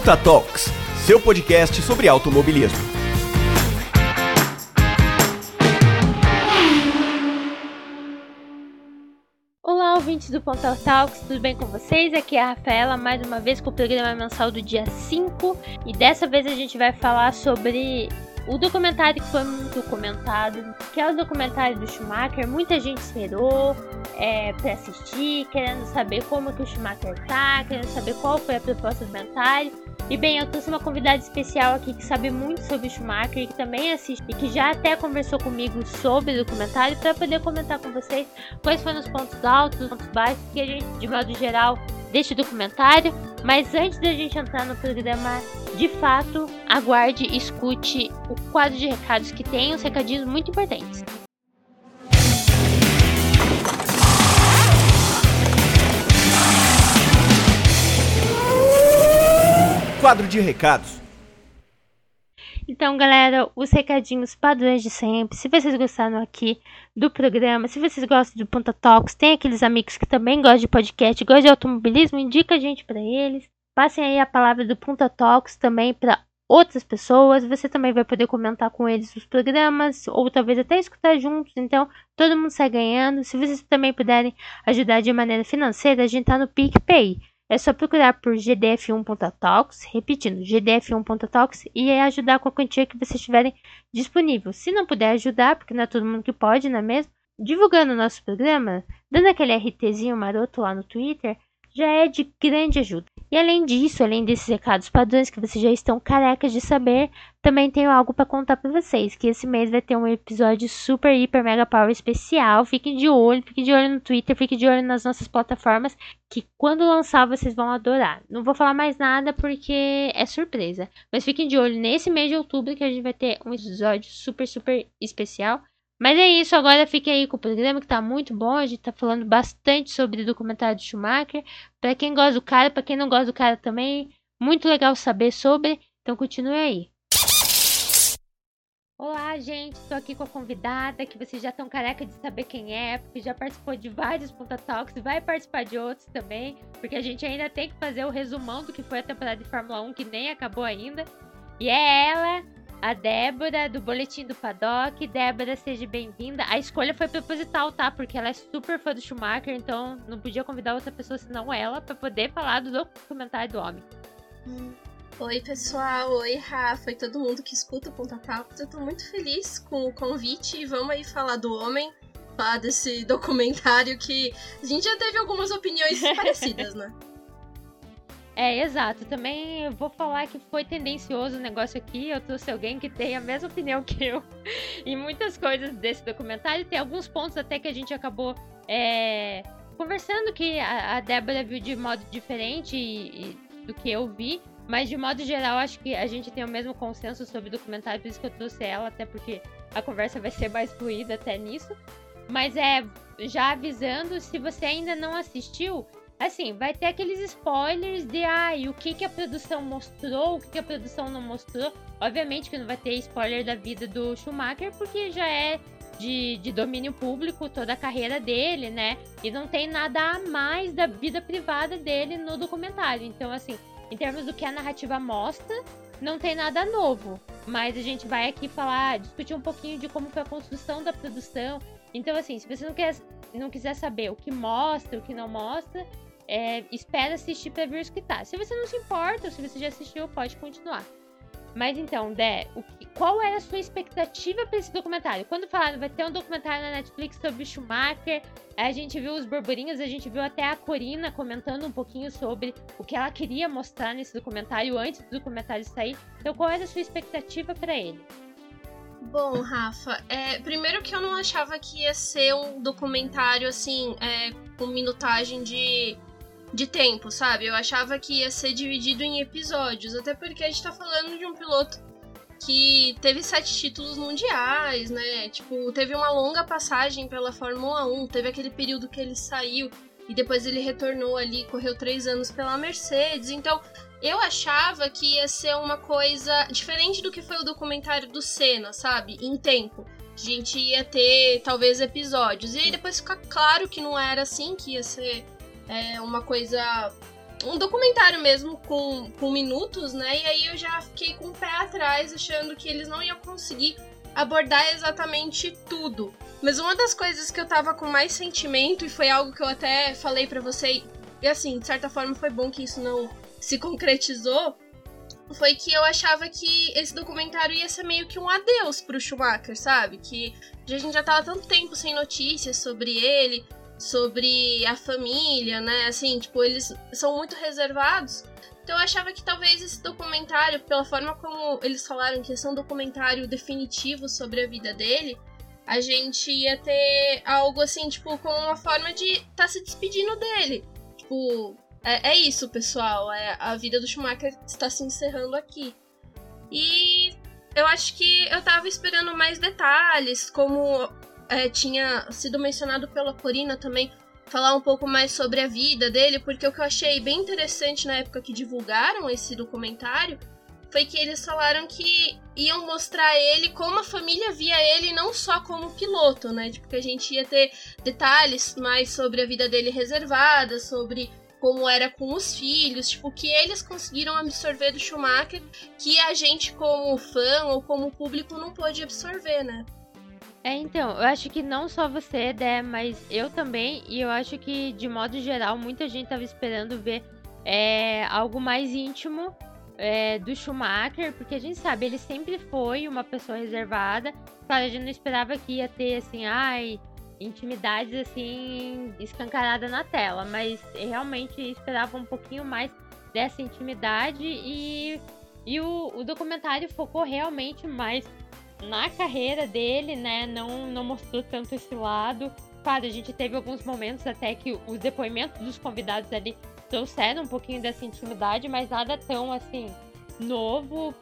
Punta Talks, seu podcast sobre automobilismo. Olá, ouvintes do Ponta Talks, tudo bem com vocês? Aqui é a Rafaela, mais uma vez com o programa mensal do dia 5 e dessa vez a gente vai falar sobre o documentário que foi muito comentado, que é o documentário do Schumacher, muita gente esperou é, para assistir, querendo saber como que o Schumacher tá, querendo saber qual foi a proposta do documentário. E bem, eu trouxe uma convidada especial aqui que sabe muito sobre o Schumacher e que também assiste e que já até conversou comigo sobre o documentário para poder comentar com vocês quais foram os pontos altos, os pontos baixos que a gente, de modo geral, deste documentário. Mas antes da gente entrar no programa, de fato, aguarde e escute o quadro de recados que tem uns recadinhos muito importantes. Quadro de recados. Então, galera, os recadinhos padrões de sempre. Se vocês gostaram aqui do programa, se vocês gostam de Ponta Talks, tem aqueles amigos que também gostam de podcast, gostam de automobilismo, indica a gente para eles. Passem aí a palavra do Ponta Talks também para outras pessoas. Você também vai poder comentar com eles os programas, ou talvez até escutar juntos. Então, todo mundo sai ganhando. Se vocês também puderem ajudar de maneira financeira, a gente tá no PicPay. É só procurar por GDF1.talks, repetindo, GDF1.talks e ajudar com a quantia que vocês tiverem disponível. Se não puder ajudar, porque não é todo mundo que pode, não é mesmo? Divulgando o nosso programa, dando aquele RTzinho maroto lá no Twitter, já é de grande ajuda. E além disso, além desses recados padrões que vocês já estão carecas de saber, também tenho algo para contar para vocês, que esse mês vai ter um episódio super, hiper, mega power especial. Fiquem de olho, fiquem de olho no Twitter, fiquem de olho nas nossas plataformas, que quando lançar vocês vão adorar. Não vou falar mais nada porque é surpresa, mas fiquem de olho nesse mês de outubro que a gente vai ter um episódio super, super especial. Mas é isso, agora fique aí com o programa que tá muito bom. A gente tá falando bastante sobre o documentário de Schumacher. Para quem gosta do cara, para quem não gosta do cara também, muito legal saber sobre. Então continue aí. Olá, gente, estou aqui com a convidada que vocês já estão careca de saber quem é, porque já participou de vários Punta Talks vai participar de outros também, porque a gente ainda tem que fazer o resumão do que foi a temporada de Fórmula 1 que nem acabou ainda. E é ela, a Débora, do Boletim do Paddock. Débora, seja bem-vinda. A escolha foi proposital, tá? Porque ela é super fã do Schumacher, então não podia convidar outra pessoa senão ela para poder falar do documentário do homem. Hum. Oi, pessoal. Oi, Rafa e todo mundo que escuta o Ponta Talks. Eu tô muito feliz com o convite e vamos aí falar do homem, falar desse documentário que a gente já teve algumas opiniões parecidas, né? É, exato. Também vou falar que foi tendencioso o negócio aqui. Eu trouxe alguém que tem a mesma opinião que eu em muitas coisas desse documentário. Tem alguns pontos até que a gente acabou é, conversando que a, a, Débora viu de modo diferente e, e, do que eu vi. Mas de modo geral, acho que a gente tem o mesmo consenso sobre o documentário, por isso que eu trouxe ela, até porque a conversa vai ser mais fluida até nisso. Mas é, já avisando, se você ainda não assistiu, Assim, vai ter aqueles spoilers de ai, ah, o que, que a produção mostrou, o que, que a produção não mostrou. Obviamente que não vai ter spoiler da vida do Schumacher, porque já é de, de, domínio público toda a carreira dele, né? E não tem nada a mais da vida privada dele no documentário. Então, assim, em termos do que a narrativa mostra, não tem nada novo. Mas a gente vai aqui falar, discutir um pouquinho de como foi a construção da produção. Então, assim, se você não, quer, não quiser saber o que mostra, o que não mostra, é, espera assistir pra ver o tá. Se você não se importa, ou se você já assistiu, pode continuar. Mas então, Dé, que, qual era a sua expectativa para esse documentário? Quando falaram vai ter um documentário na Netflix sobre Schumacher, a gente viu os burburinhos, a gente viu até a Corina comentando um pouquinho sobre o que ela queria mostrar nesse documentário antes do documentário sair. Então, qual era a sua expectativa para ele? Bom, Rafa, é, primeiro que eu não achava que ia ser um documentário assim, é, com minutagem de de tempo, sabe? Eu achava que ia ser dividido em episódios, até porque a gente tá falando de um piloto que teve sete títulos mundiais, né? Tipo, teve uma longa passagem pela Fórmula 1, teve aquele período que ele saiu e depois ele retornou ali, correu três anos pela Mercedes. Então, eu achava que ia ser uma coisa diferente do que foi o documentário do Senna, sabe? Em tempo. A gente ia ter talvez episódios. E aí depois fica claro que não era assim, que ia ser é uma coisa um documentário mesmo com, com minutos, né? E aí eu já fiquei com o pé atrás, achando que eles não iam conseguir abordar exatamente tudo. Mas uma das coisas que eu tava com mais sentimento, e foi algo que eu até falei para você, e assim, de certa forma foi bom que isso não se concretizou, foi que eu achava que esse documentário ia ser meio que um adeus pro Schumacher, sabe? Que a gente já tava tanto tempo sem notícias sobre ele, sobre a família, né? Assim, tipo, eles são muito reservados. Então eu achava que talvez esse documentário, pela forma como eles falaram que ser um documentário definitivo sobre a vida dele, a gente ia ter algo assim, tipo, como uma forma de estar tá se despedindo dele. Tipo, é, é isso, pessoal. É, a vida do Schumacher está se encerrando aqui. E eu acho que eu tava esperando mais detalhes, como é, tinha sido mencionado pela Corina também, falar um pouco mais sobre a vida dele, porque o que eu achei bem interessante na época que divulgaram esse documentário foi que eles falaram que iam mostrar ele como a família via ele, não só como piloto, né? Tipo, que a gente ia ter detalhes mais sobre a vida dele reservada, sobre como era com os filhos, tipo, que eles conseguiram absorver do Schumacher que a gente, como fã ou como público, não pôde absorver, né? É, então, eu acho que não só você, Dé, mas eu também, e eu acho que, de modo geral, muita gente tava esperando ver é, algo mais íntimo é, do Schumacher, porque a gente sabe, ele sempre foi uma pessoa reservada. Claro, a gente não esperava que ia ter, assim, ai, intimidades assim escancarada na tela, mas realmente esperava um pouquinho mais dessa intimidade. E, e o, o documentário focou realmente mais na carreira dele, né? Não, não mostrou tanto esse lado. Claro, a gente teve alguns momentos até que os depoimentos dos convidados ali trouxeram um pouquinho dessa intimidade, mas nada tão assim novo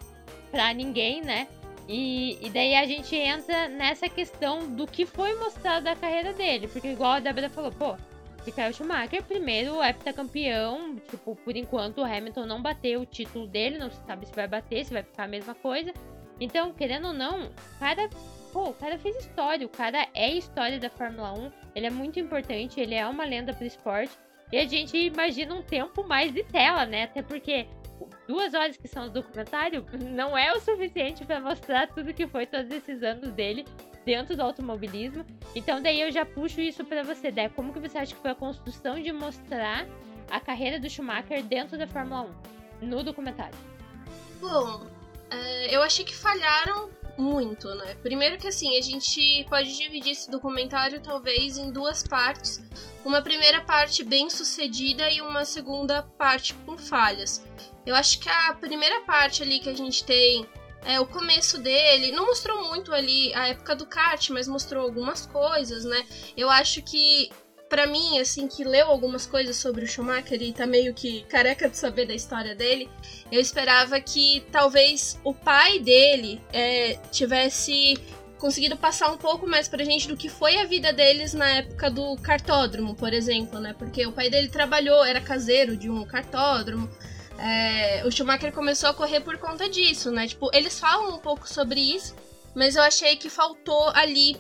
para ninguém, né? E, e daí a gente entra nessa questão do que foi mostrado da carreira dele. Porque igual a Débora falou, pô, Michael Schumacher, primeiro heptacampeão, tipo, por enquanto o Hamilton não bateu o título dele, não se sabe se vai bater, se vai ficar a mesma coisa. Então, querendo ou não, o cara, pô, o cara fez história, o cara é história da Fórmula 1, ele é muito importante, ele é uma lenda pro esporte. E a gente imagina um tempo mais de tela, né? Até porque duas horas que são o documentário não é o suficiente para mostrar tudo que foi todos esses anos dele dentro do automobilismo. Então daí eu já puxo isso para você, Dé. Como que você acha que foi a construção de mostrar a carreira do Schumacher dentro da Fórmula 1 no documentário? Bom, é, eu achei que falharam muito, né? Primeiro que assim, a gente pode dividir esse documentário talvez em duas partes. Uma primeira parte bem sucedida e uma segunda parte com falhas. Eu acho que a primeira parte ali que a gente tem é o começo dele, não mostrou muito ali a época do kart, mas mostrou algumas coisas, né? Eu acho que para mim, assim, que leu algumas coisas sobre o Schumacher e tá meio que careca de saber da história dele, eu esperava que talvez o pai dele é, tivesse conseguido passar um pouco mais pra gente do que foi a vida deles na época do cartódromo, por exemplo, né? Porque o pai dele trabalhou, era caseiro de um cartódromo. É, o Schumacher começou a correr por conta disso, né? Tipo, eles falam um pouco sobre isso, mas eu achei que faltou ali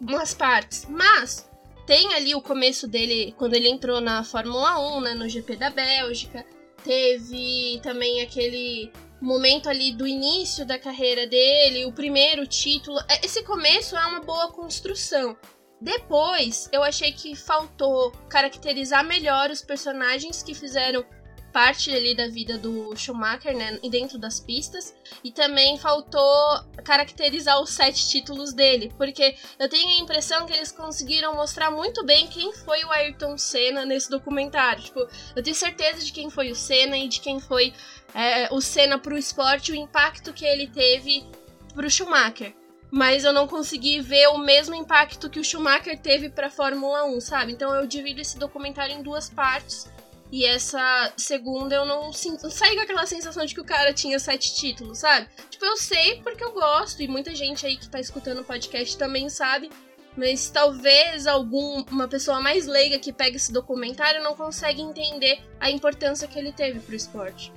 umas partes. Mas tem ali o começo dele, quando ele entrou na Fórmula 1, né, no GP da Bélgica. Teve também aquele momento ali do início da carreira dele, o primeiro título. É, esse começo é uma boa construção. Depois, eu achei que faltou caracterizar melhor os personagens que fizeram parte ali da vida do Schumacher, né, dentro das pistas, e também faltou caracterizar os sete títulos dele, porque eu tenho a impressão que eles conseguiram mostrar muito bem quem foi o Ayrton Senna nesse documentário. Tipo, eu tenho certeza de quem foi o Senna e de quem foi é, o Senna pro esporte, o impacto que ele teve pro Schumacher mas eu não consegui ver o mesmo impacto que o Schumacher teve para Fórmula 1, sabe? Então eu divido esse documentário em duas partes. E essa segunda eu não, não saí com aquela sensação de que o cara tinha sete títulos, sabe? Tipo, eu sei porque eu gosto, e muita gente aí que tá escutando o podcast também sabe. Mas talvez alguma pessoa mais leiga que pega esse documentário não consegue entender a importância que ele teve pro esporte.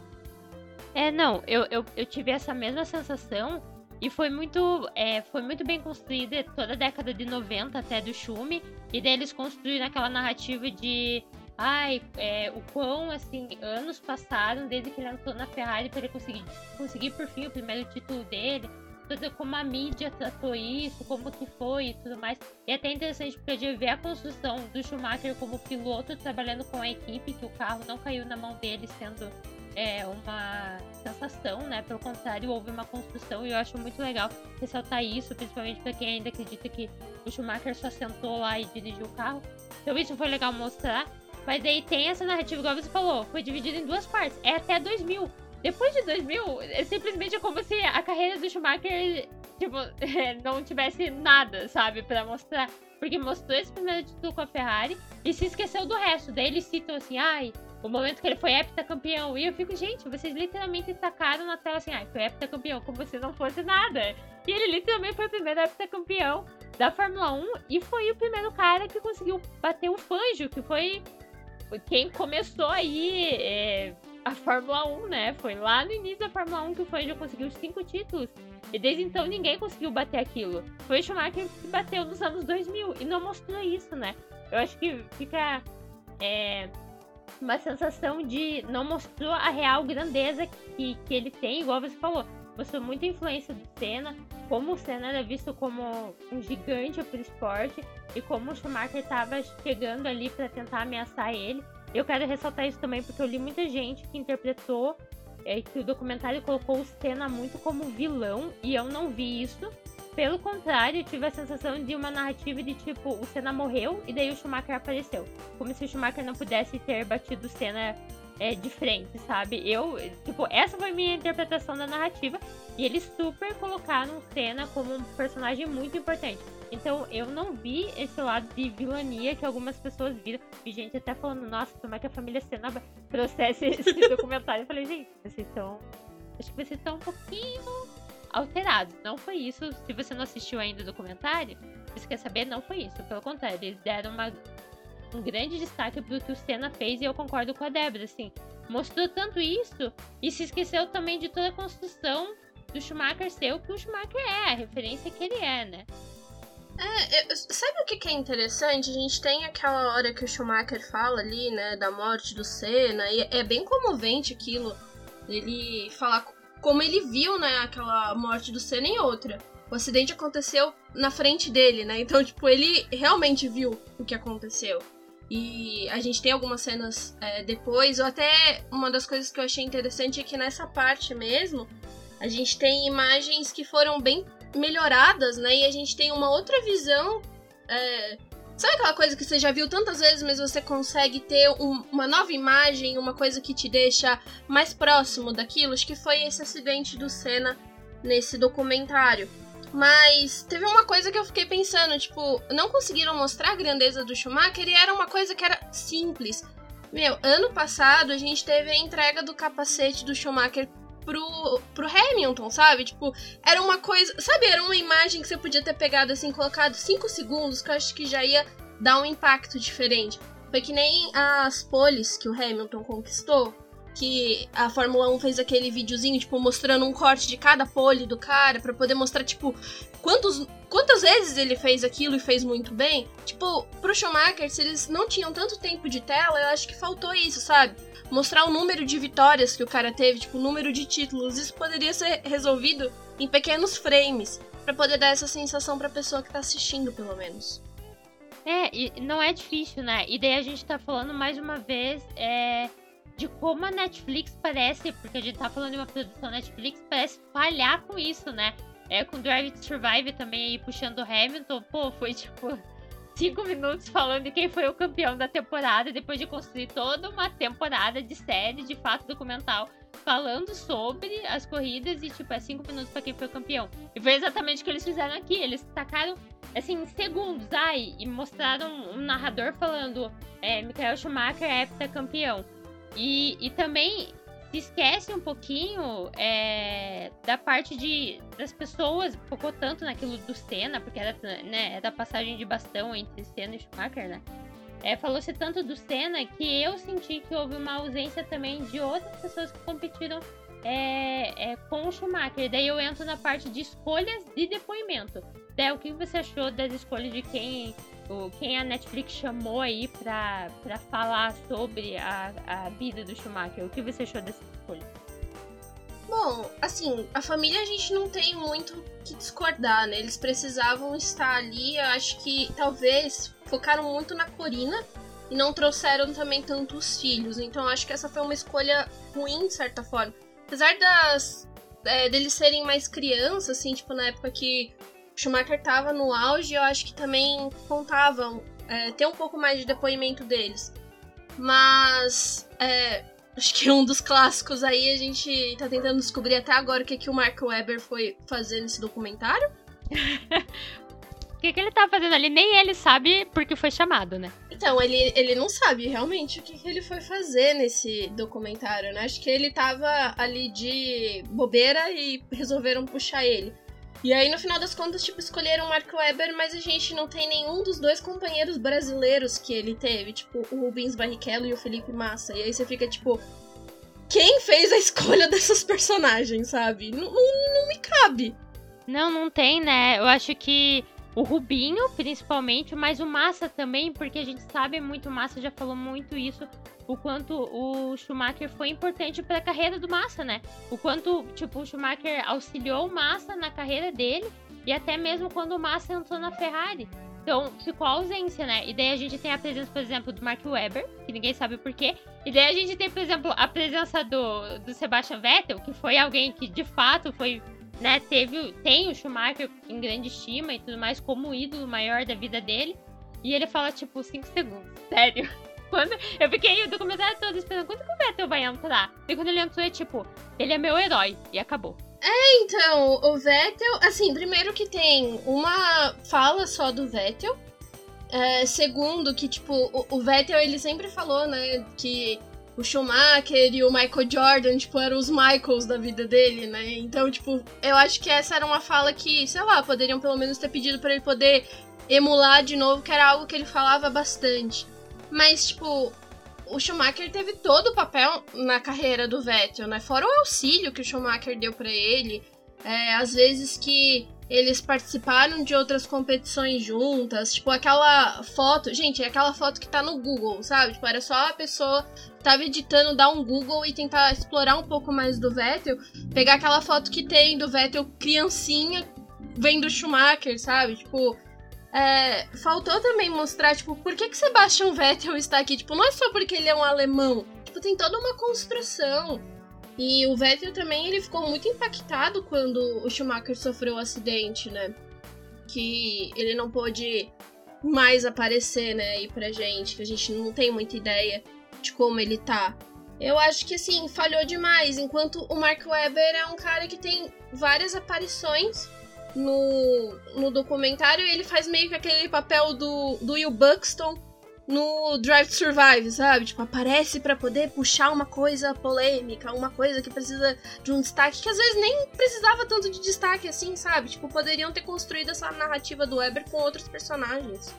É, não, eu, eu, eu tive essa mesma sensação e foi muito, é, foi muito bem construída toda a década de 90 até do Schumi. E daí eles construíram aquela narrativa de ai, é, o quão, assim, anos passaram desde que ele entrou na Ferrari para ele conseguir, conseguir por fim o primeiro título dele, tudo como a mídia tratou isso, como que foi e tudo mais. E é até interessante porque de ver a construção do Schumacher como piloto trabalhando com a equipe, que o carro não caiu na mão dele sendo é, uma sensação, né? Pelo contrário, houve uma construção e eu acho muito legal ressaltar isso, principalmente para quem ainda acredita que o Schumacher só sentou lá e dirigiu o carro. Então isso foi legal mostrar. Mas aí tem essa narrativa, igual você falou, foi dividida em duas partes. É até 2000. Depois de 2000, é simplesmente como se a carreira do Schumacher, tipo, não tivesse nada, sabe, para mostrar. Porque mostrou esse primeiro título com a Ferrari e se esqueceu do resto. Daí eles citam assim, ai, o momento que ele foi heptacampeão. E eu fico, gente, vocês literalmente tacaram na tela assim, ai, foi heptacampeão, como se não fosse nada. E ele literalmente foi o primeiro heptacampeão da Fórmula 1 e foi o primeiro cara que conseguiu bater o Fanjo, que foi quem começou aí é, a Fórmula 1, né? Foi lá no início da Fórmula 1 que o Fangio conseguiu cinco títulos. E desde então ninguém conseguiu bater aquilo. Foi o Schumacher que bateu nos anos 2000 e não mostrou isso, né? Eu acho que fica é, uma sensação de não mostrou a real grandeza que, que ele tem, igual você falou. Mostrou muita influência do Senna, como o Senna era visto como um gigante pro esporte e como o Schumacher estava chegando ali para tentar ameaçar ele. Eu quero ressaltar isso também porque eu li muita gente que interpretou é, que o documentário colocou o Senna muito como vilão e eu não vi isso. Pelo contrário, eu tive a sensação de uma narrativa de tipo, o Senna morreu e daí o Schumacher apareceu. Como se o Schumacher não pudesse ter batido o Senna é, de frente, sabe? Eu, tipo, essa foi minha interpretação da narrativa. E eles super colocaram Senna como um personagem muito importante. Então eu não vi esse lado de vilania que algumas pessoas viram. E gente até falando, nossa, como é que a família Senna processa esse documentário? Eu falei, gente, vocês estão. Acho que vocês estão um pouquinho alterados. Não foi isso. Se você não assistiu ainda o documentário, você quer saber, não foi isso. Pelo contrário, eles deram uma um grande destaque pro que o Senna fez e eu concordo com a Débora, assim. Mostrou tanto isso e se esqueceu também de toda a construção do Schumacher ser o que o Schumacher é, a referência que ele é, né? É, sabe o que, que é interessante? A gente tem aquela hora que o Schumacher fala ali, né, da morte do Senna, e é bem comovente aquilo. Ele falar como ele viu, né, aquela morte do Senna em outra. O acidente aconteceu na frente dele, né? Então, tipo, ele realmente viu o que aconteceu. E a gente tem algumas cenas é, depois, ou até uma das coisas que eu achei interessante é que nessa parte mesmo, a gente tem imagens que foram bem melhoradas, né? E a gente tem uma outra visão. É... Sabe aquela coisa que você já viu tantas vezes, mas você consegue ter um, uma nova imagem, uma coisa que te deixa mais próximo daquilo? Acho que foi esse acidente do Senna nesse documentário. Mas teve uma coisa que eu fiquei pensando, tipo, não conseguiram mostrar a grandeza do Schumacher e era uma coisa que era simples. Meu, ano passado a gente teve a entrega do capacete do Schumacher pro, pro Hamilton, sabe? Tipo, era uma coisa. Sabe, era uma imagem que você podia ter pegado assim, colocado 5 segundos, que eu acho que já ia dar um impacto diferente. Foi que nem as poles que o Hamilton conquistou que a Fórmula 1 fez aquele videozinho, tipo, mostrando um corte de cada pole do cara, para poder mostrar, tipo, quantos, quantas vezes ele fez aquilo e fez muito bem. Tipo, pro Schumacher, se eles não tinham tanto tempo de tela, eu acho que faltou isso, sabe? Mostrar o número de vitórias que o cara teve, tipo, o número de títulos. Isso poderia ser resolvido em pequenos frames, para poder dar essa sensação pra pessoa que tá assistindo, pelo menos. É, e não é difícil, né? E daí a gente tá falando mais uma vez, é de como a Netflix parece, porque a gente tá falando de uma produção Netflix, parece falhar com isso, né? É, com Drive to Survive também aí puxando o Hamilton, pô, foi tipo cinco minutos falando de quem foi o campeão da temporada, depois de construir toda uma temporada de série, de fato documental, falando sobre as corridas e, tipo, é cinco minutos para quem foi o campeão. E foi exatamente o que eles fizeram aqui. Eles tacaram, assim, segundos, ai, e mostraram um narrador falando: é, Michael Schumacher é campeão. E, e também se esquece um pouquinho é, da parte de das pessoas, focou tanto naquilo do Senna, porque era, né, era a passagem de bastão entre Senna e Schumacher, né? É, Falou-se tanto do Senna que eu senti que houve uma ausência também de outras pessoas que competiram é, é, com o Schumacher. Daí eu entro na parte de escolhas de depoimento. Daí, o que você achou das escolhas de quem, o, quem a Netflix chamou aí pra, pra falar sobre a, a vida do Schumacher? O que você achou dessa escolha? Bom, assim, a família a gente não tem muito que discordar, né? Eles precisavam estar ali, acho que talvez focaram muito na Corina e não trouxeram também tantos filhos. Então acho que essa foi uma escolha ruim, de certa forma. Apesar das. É, deles serem mais crianças, assim, tipo, na época que Schumacher tava no auge, eu acho que também contavam é, ter um pouco mais de depoimento deles. Mas. É, acho que um dos clássicos aí a gente tá tentando descobrir até agora o que, que o Mark Webber foi fazer nesse documentário. O que, que ele tá fazendo ali? Nem ele sabe porque foi chamado, né? Então, ele, ele não sabe realmente o que, que ele foi fazer nesse documentário, né? Acho que ele tava ali de bobeira e resolveram puxar ele. E aí, no final das contas, tipo, escolheram o Mark Webber, mas a gente não tem nenhum dos dois companheiros brasileiros que ele teve, tipo, o Rubens Barrichello e o Felipe Massa. E aí você fica, tipo, quem fez a escolha dessas personagens, sabe? Não, não, não me cabe. Não, não tem, né? Eu acho que o Rubinho, principalmente, mas o Massa também, porque a gente sabe muito, o Massa já falou muito isso, o quanto o Schumacher foi importante para a carreira do Massa, né? O quanto, tipo, o Schumacher auxiliou o Massa na carreira dele e até mesmo quando o Massa entrou na Ferrari. Então, ficou a ausência, né? E daí a gente tem a presença, por exemplo, do Mark Webber, que ninguém sabe porquê. E daí a gente tem, por exemplo, a presença do, do Sebastian Vettel, que foi alguém que de fato foi né, teve, tem o Schumacher em grande estima e tudo mais como ídolo maior da vida dele. E ele fala, tipo, 5 segundos. Sério. Quando, eu fiquei o documentário todo esperando quando que o Vettel vai entrar. E quando ele entrou, é tipo, ele é meu herói. E acabou. É, então, o Vettel, assim, primeiro que tem uma fala só do Vettel. É, segundo, que, tipo, o, o Vettel, ele sempre falou, né, que o Schumacher e o Michael Jordan, tipo, eram os Michaels da vida dele, né? Então, tipo, eu acho que essa era uma fala que, sei lá, poderiam pelo menos ter pedido para ele poder emular de novo, que era algo que ele falava bastante. Mas, tipo, o Schumacher teve todo o papel na carreira do Vettel, né? Fora o auxílio que o Schumacher deu para ele, é, às vezes que eles participaram de outras competições juntas, tipo aquela foto, gente, é aquela foto que tá no Google, sabe? Tipo, era só a pessoa tava editando dar um Google e tentar explorar um pouco mais do Vettel, pegar aquela foto que tem do Vettel criancinha vendo Schumacher, sabe? Tipo, é, faltou também mostrar, tipo, por que que Sebastian Vettel está aqui? Tipo, não é só porque ele é um alemão. Tipo, tem toda uma construção. E o Vettel também, ele ficou muito impactado quando o Schumacher sofreu o um acidente, né? Que ele não pôde mais aparecer, né, aí pra gente, que a gente não tem muita ideia de como ele tá. Eu acho que assim, falhou demais. Enquanto o Mark Webber é um cara que tem várias aparições no, no documentário, ele faz meio que aquele papel do, do Will Buxton no Drive to Survive, sabe? Tipo, aparece para poder puxar uma coisa polêmica, uma coisa que precisa de um destaque, que às vezes nem precisava tanto de destaque assim, sabe? Tipo, poderiam ter construído essa narrativa do Weber com outros personagens.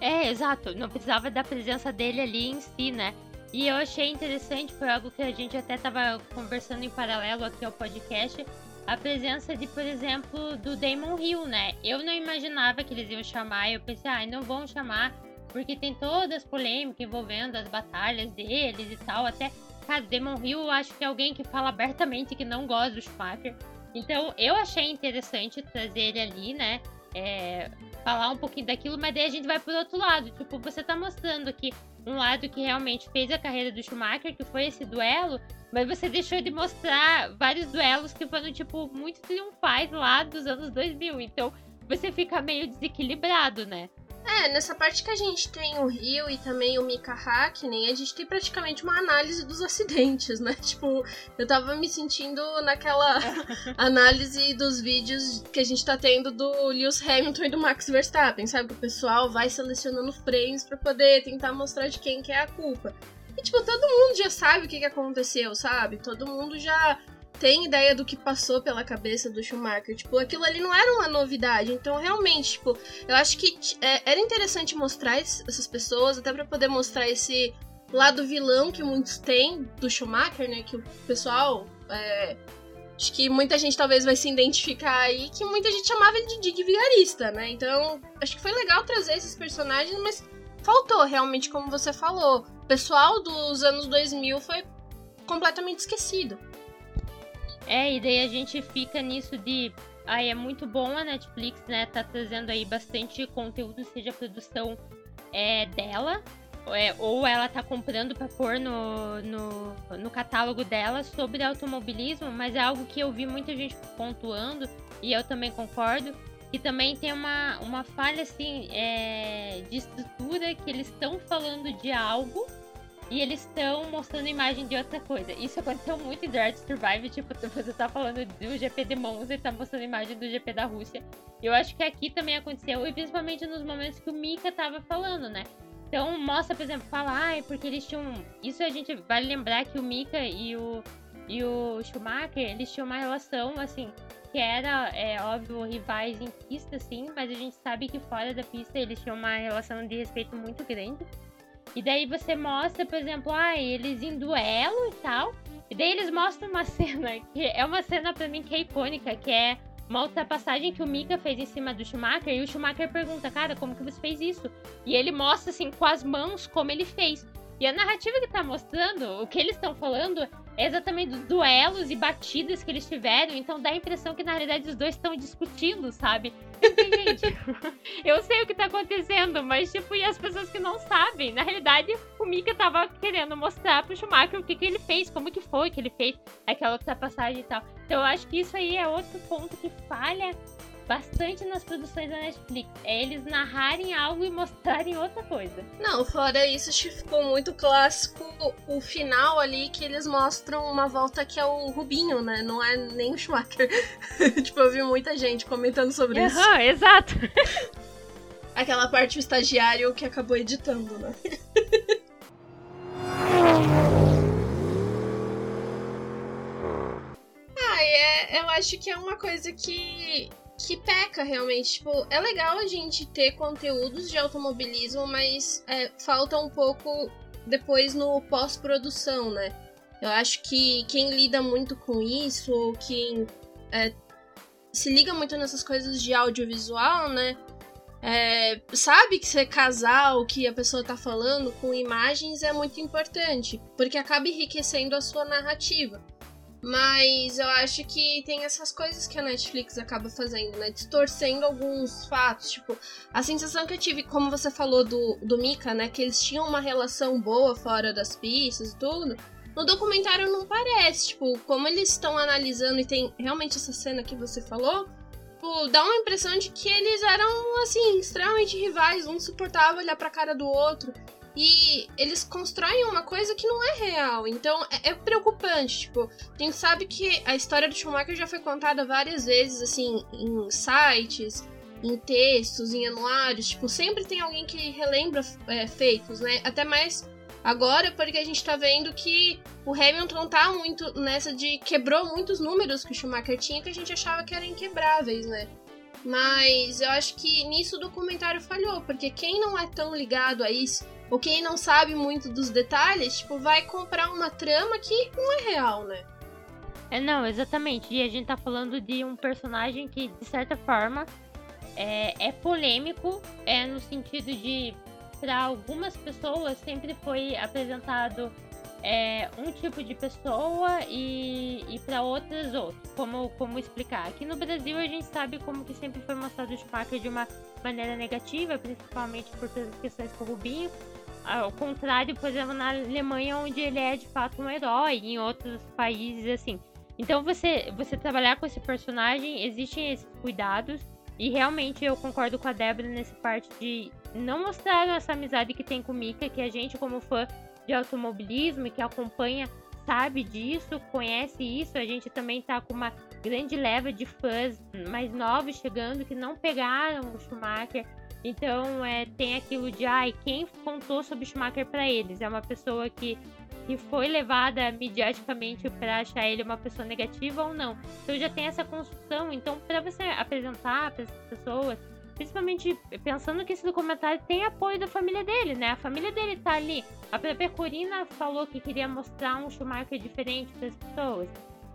É, exato. Não precisava da presença dele ali em si, né? E eu achei interessante, foi algo que a gente até estava conversando em paralelo aqui ao podcast, a presença de, por exemplo, do Damon Hill, né? Eu não imaginava que eles iam chamar, eu pensei, ah, não vão chamar, porque tem todas as polêmicas envolvendo as batalhas deles e tal. Até, cara, Damon Hill eu acho que é alguém que fala abertamente que não gosta do Schumacher. Então eu achei interessante trazer ele ali, né? É, falar um pouquinho daquilo, mas daí a gente vai pro outro lado. Tipo, você tá mostrando aqui um lado que realmente fez a carreira do Schumacher, que foi esse duelo, mas você deixou de mostrar vários duelos que foram, tipo, muito triunfais lá dos anos 2000. Então, você fica meio desequilibrado, né? É, nessa parte que a gente tem o Rio e também o Mika Hakkinen, a gente tem praticamente uma análise dos acidentes, né? Tipo, eu tava me sentindo naquela análise dos vídeos que a gente tá tendo do Lewis Hamilton e do Max Verstappen, sabe? Que o pessoal vai selecionando frames para poder tentar mostrar de quem que é a culpa. E, tipo, todo mundo já sabe o que, que aconteceu, sabe? Todo mundo já tem ideia do que passou pela cabeça do Schumacher. Tipo, aquilo ali não era uma novidade. Então, realmente, tipo, eu acho que é, era interessante mostrar essas pessoas, até para poder mostrar esse lado vilão que muitos têm do Schumacher, né? Que o pessoal É, acho que muita gente talvez vai se identificar aí, que muita gente chamava ele de Dick Vigarista, né? Então, acho que foi legal trazer esses personagens, mas faltou realmente, como você falou. O pessoal dos anos 2000 foi completamente esquecido. É, e daí a gente fica nisso de. Aí é muito bom a Netflix, né? Tá trazendo aí bastante conteúdo, seja produção é, dela, é, ou ela tá comprando para pôr no, no, no, catálogo dela sobre automobilismo, mas é algo que eu vi muita gente pontuando, e eu também concordo, que também tem uma, uma falha assim é, de estrutura que eles estão falando de algo e eles estão mostrando imagem de outra coisa. Isso aconteceu muito em Drive Survive, tipo, você tá falando do GP de Monza e tá mostrando imagem do GP da Rússia. Eu acho que aqui também aconteceu, e principalmente nos momentos que o Mika tava falando, né? Então mostra, por exemplo, fala, ai, porque eles tinham. Isso a gente vale lembrar que o Mika e o, e o Schumacher, eles tinham uma relação, assim, que era, é óbvio, rivais em pista, sim, mas a gente sabe que fora da pista eles tinham uma relação de respeito muito grande. E daí você mostra, por exemplo, ah, eles em duelo e tal. E daí eles mostram uma cena que é uma cena para mim que é icônica, que é uma ultrapassagem que o Mika fez em cima do Schumacher e o Schumacher pergunta, cara, como que você fez isso? E ele mostra assim com as mãos como ele fez. E a narrativa que tá mostrando, o que eles estão falando, é exatamente dos duelos e batidas que eles tiveram. Então dá a impressão que na realidade os dois estão discutindo, sabe? Eu sei o que tá acontecendo, mas tipo, e as pessoas que não sabem? Na realidade, o Mika tava querendo mostrar pro Schumacher o que, que ele fez, como que foi que ele fez aquela ultrapassagem e tal. Então eu acho que isso aí é outro ponto que falha bastante nas produções da Netflix. É eles narrarem algo e mostrarem outra coisa. Não, fora isso, ficou muito clássico o final ali que eles mostram uma volta que é o Rubinho, né? Não é nem o Schumacher. tipo, eu vi muita gente comentando sobre uhum, isso. exato. Aquela parte do estagiário que acabou editando, né? ah, é, eu acho que é uma coisa que que peca realmente. Tipo, é legal a gente ter conteúdos de automobilismo, mas é, falta um pouco depois no pós-produção, né? Eu acho que quem lida muito com isso, ou quem é, se liga muito nessas coisas de audiovisual, né? É, sabe que ser casal, que a pessoa tá falando com imagens é muito importante, porque acaba enriquecendo a sua narrativa. Mas eu acho que tem essas coisas que a Netflix acaba fazendo, né? Distorcendo alguns fatos. Tipo, a sensação que eu tive, como você falou do, do Mika, né? Que eles tinham uma relação boa fora das pistas e tudo. No documentário não parece. Tipo, como eles estão analisando e tem realmente essa cena que você falou. Tipo, dá uma impressão de que eles eram, assim, extremamente rivais. Um suportava olhar pra cara do outro. E eles constroem uma coisa que não é real. Então é, é, preocupante. Tipo, a gente sabe que a história do Schumacher já foi contada várias vezes, assim, em sites, em textos, em anuários. Tipo, sempre tem alguém que relembra é, feitos, né? Até mais agora, porque a gente tá vendo que o Hamilton tá muito nessa de quebrou muitos números que o Schumacher tinha que a gente achava que eram inquebráveis, né? Mas eu acho que nisso o documentário falhou, porque quem não é tão ligado a isso ou quem não sabe muito dos detalhes, tipo, vai comprar uma trama que não é real, né? É, não, exatamente. E a gente tá falando de um personagem que, de certa forma, é, é polêmico, é no sentido de, para algumas pessoas, sempre foi apresentado é, um tipo de pessoa e, e para outras outro. Como, como explicar? Aqui no Brasil a gente sabe como que sempre foi mostrado o Schumacher de uma maneira negativa, principalmente por questões com o Rubinho. Ao contrário, por exemplo, na Alemanha, onde ele é de fato um herói, em outros países assim. Então você, você trabalhar com esse personagem, existem esses cuidados. E realmente eu concordo com a Débora nessa parte de não mostrar essa amizade que tem com o Mika, que a gente, como fã, de automobilismo e que acompanha sabe disso, conhece isso. A gente também tá com uma grande leva de fãs mais novos chegando que não pegaram o Schumacher. Então, é, tem aquilo de, ai, quem contou sobre Schumacher para eles? É uma pessoa que, que foi levada mediaticamente para achar ele uma pessoa negativa ou não. Então, já tem essa construção. Então, para você apresentar para essas pessoas, Principalmente pensando que esse documentário tem apoio da família dele, né? A família dele tá ali. A própria Corina falou que queria mostrar um Schumacher diferente para as pessoas.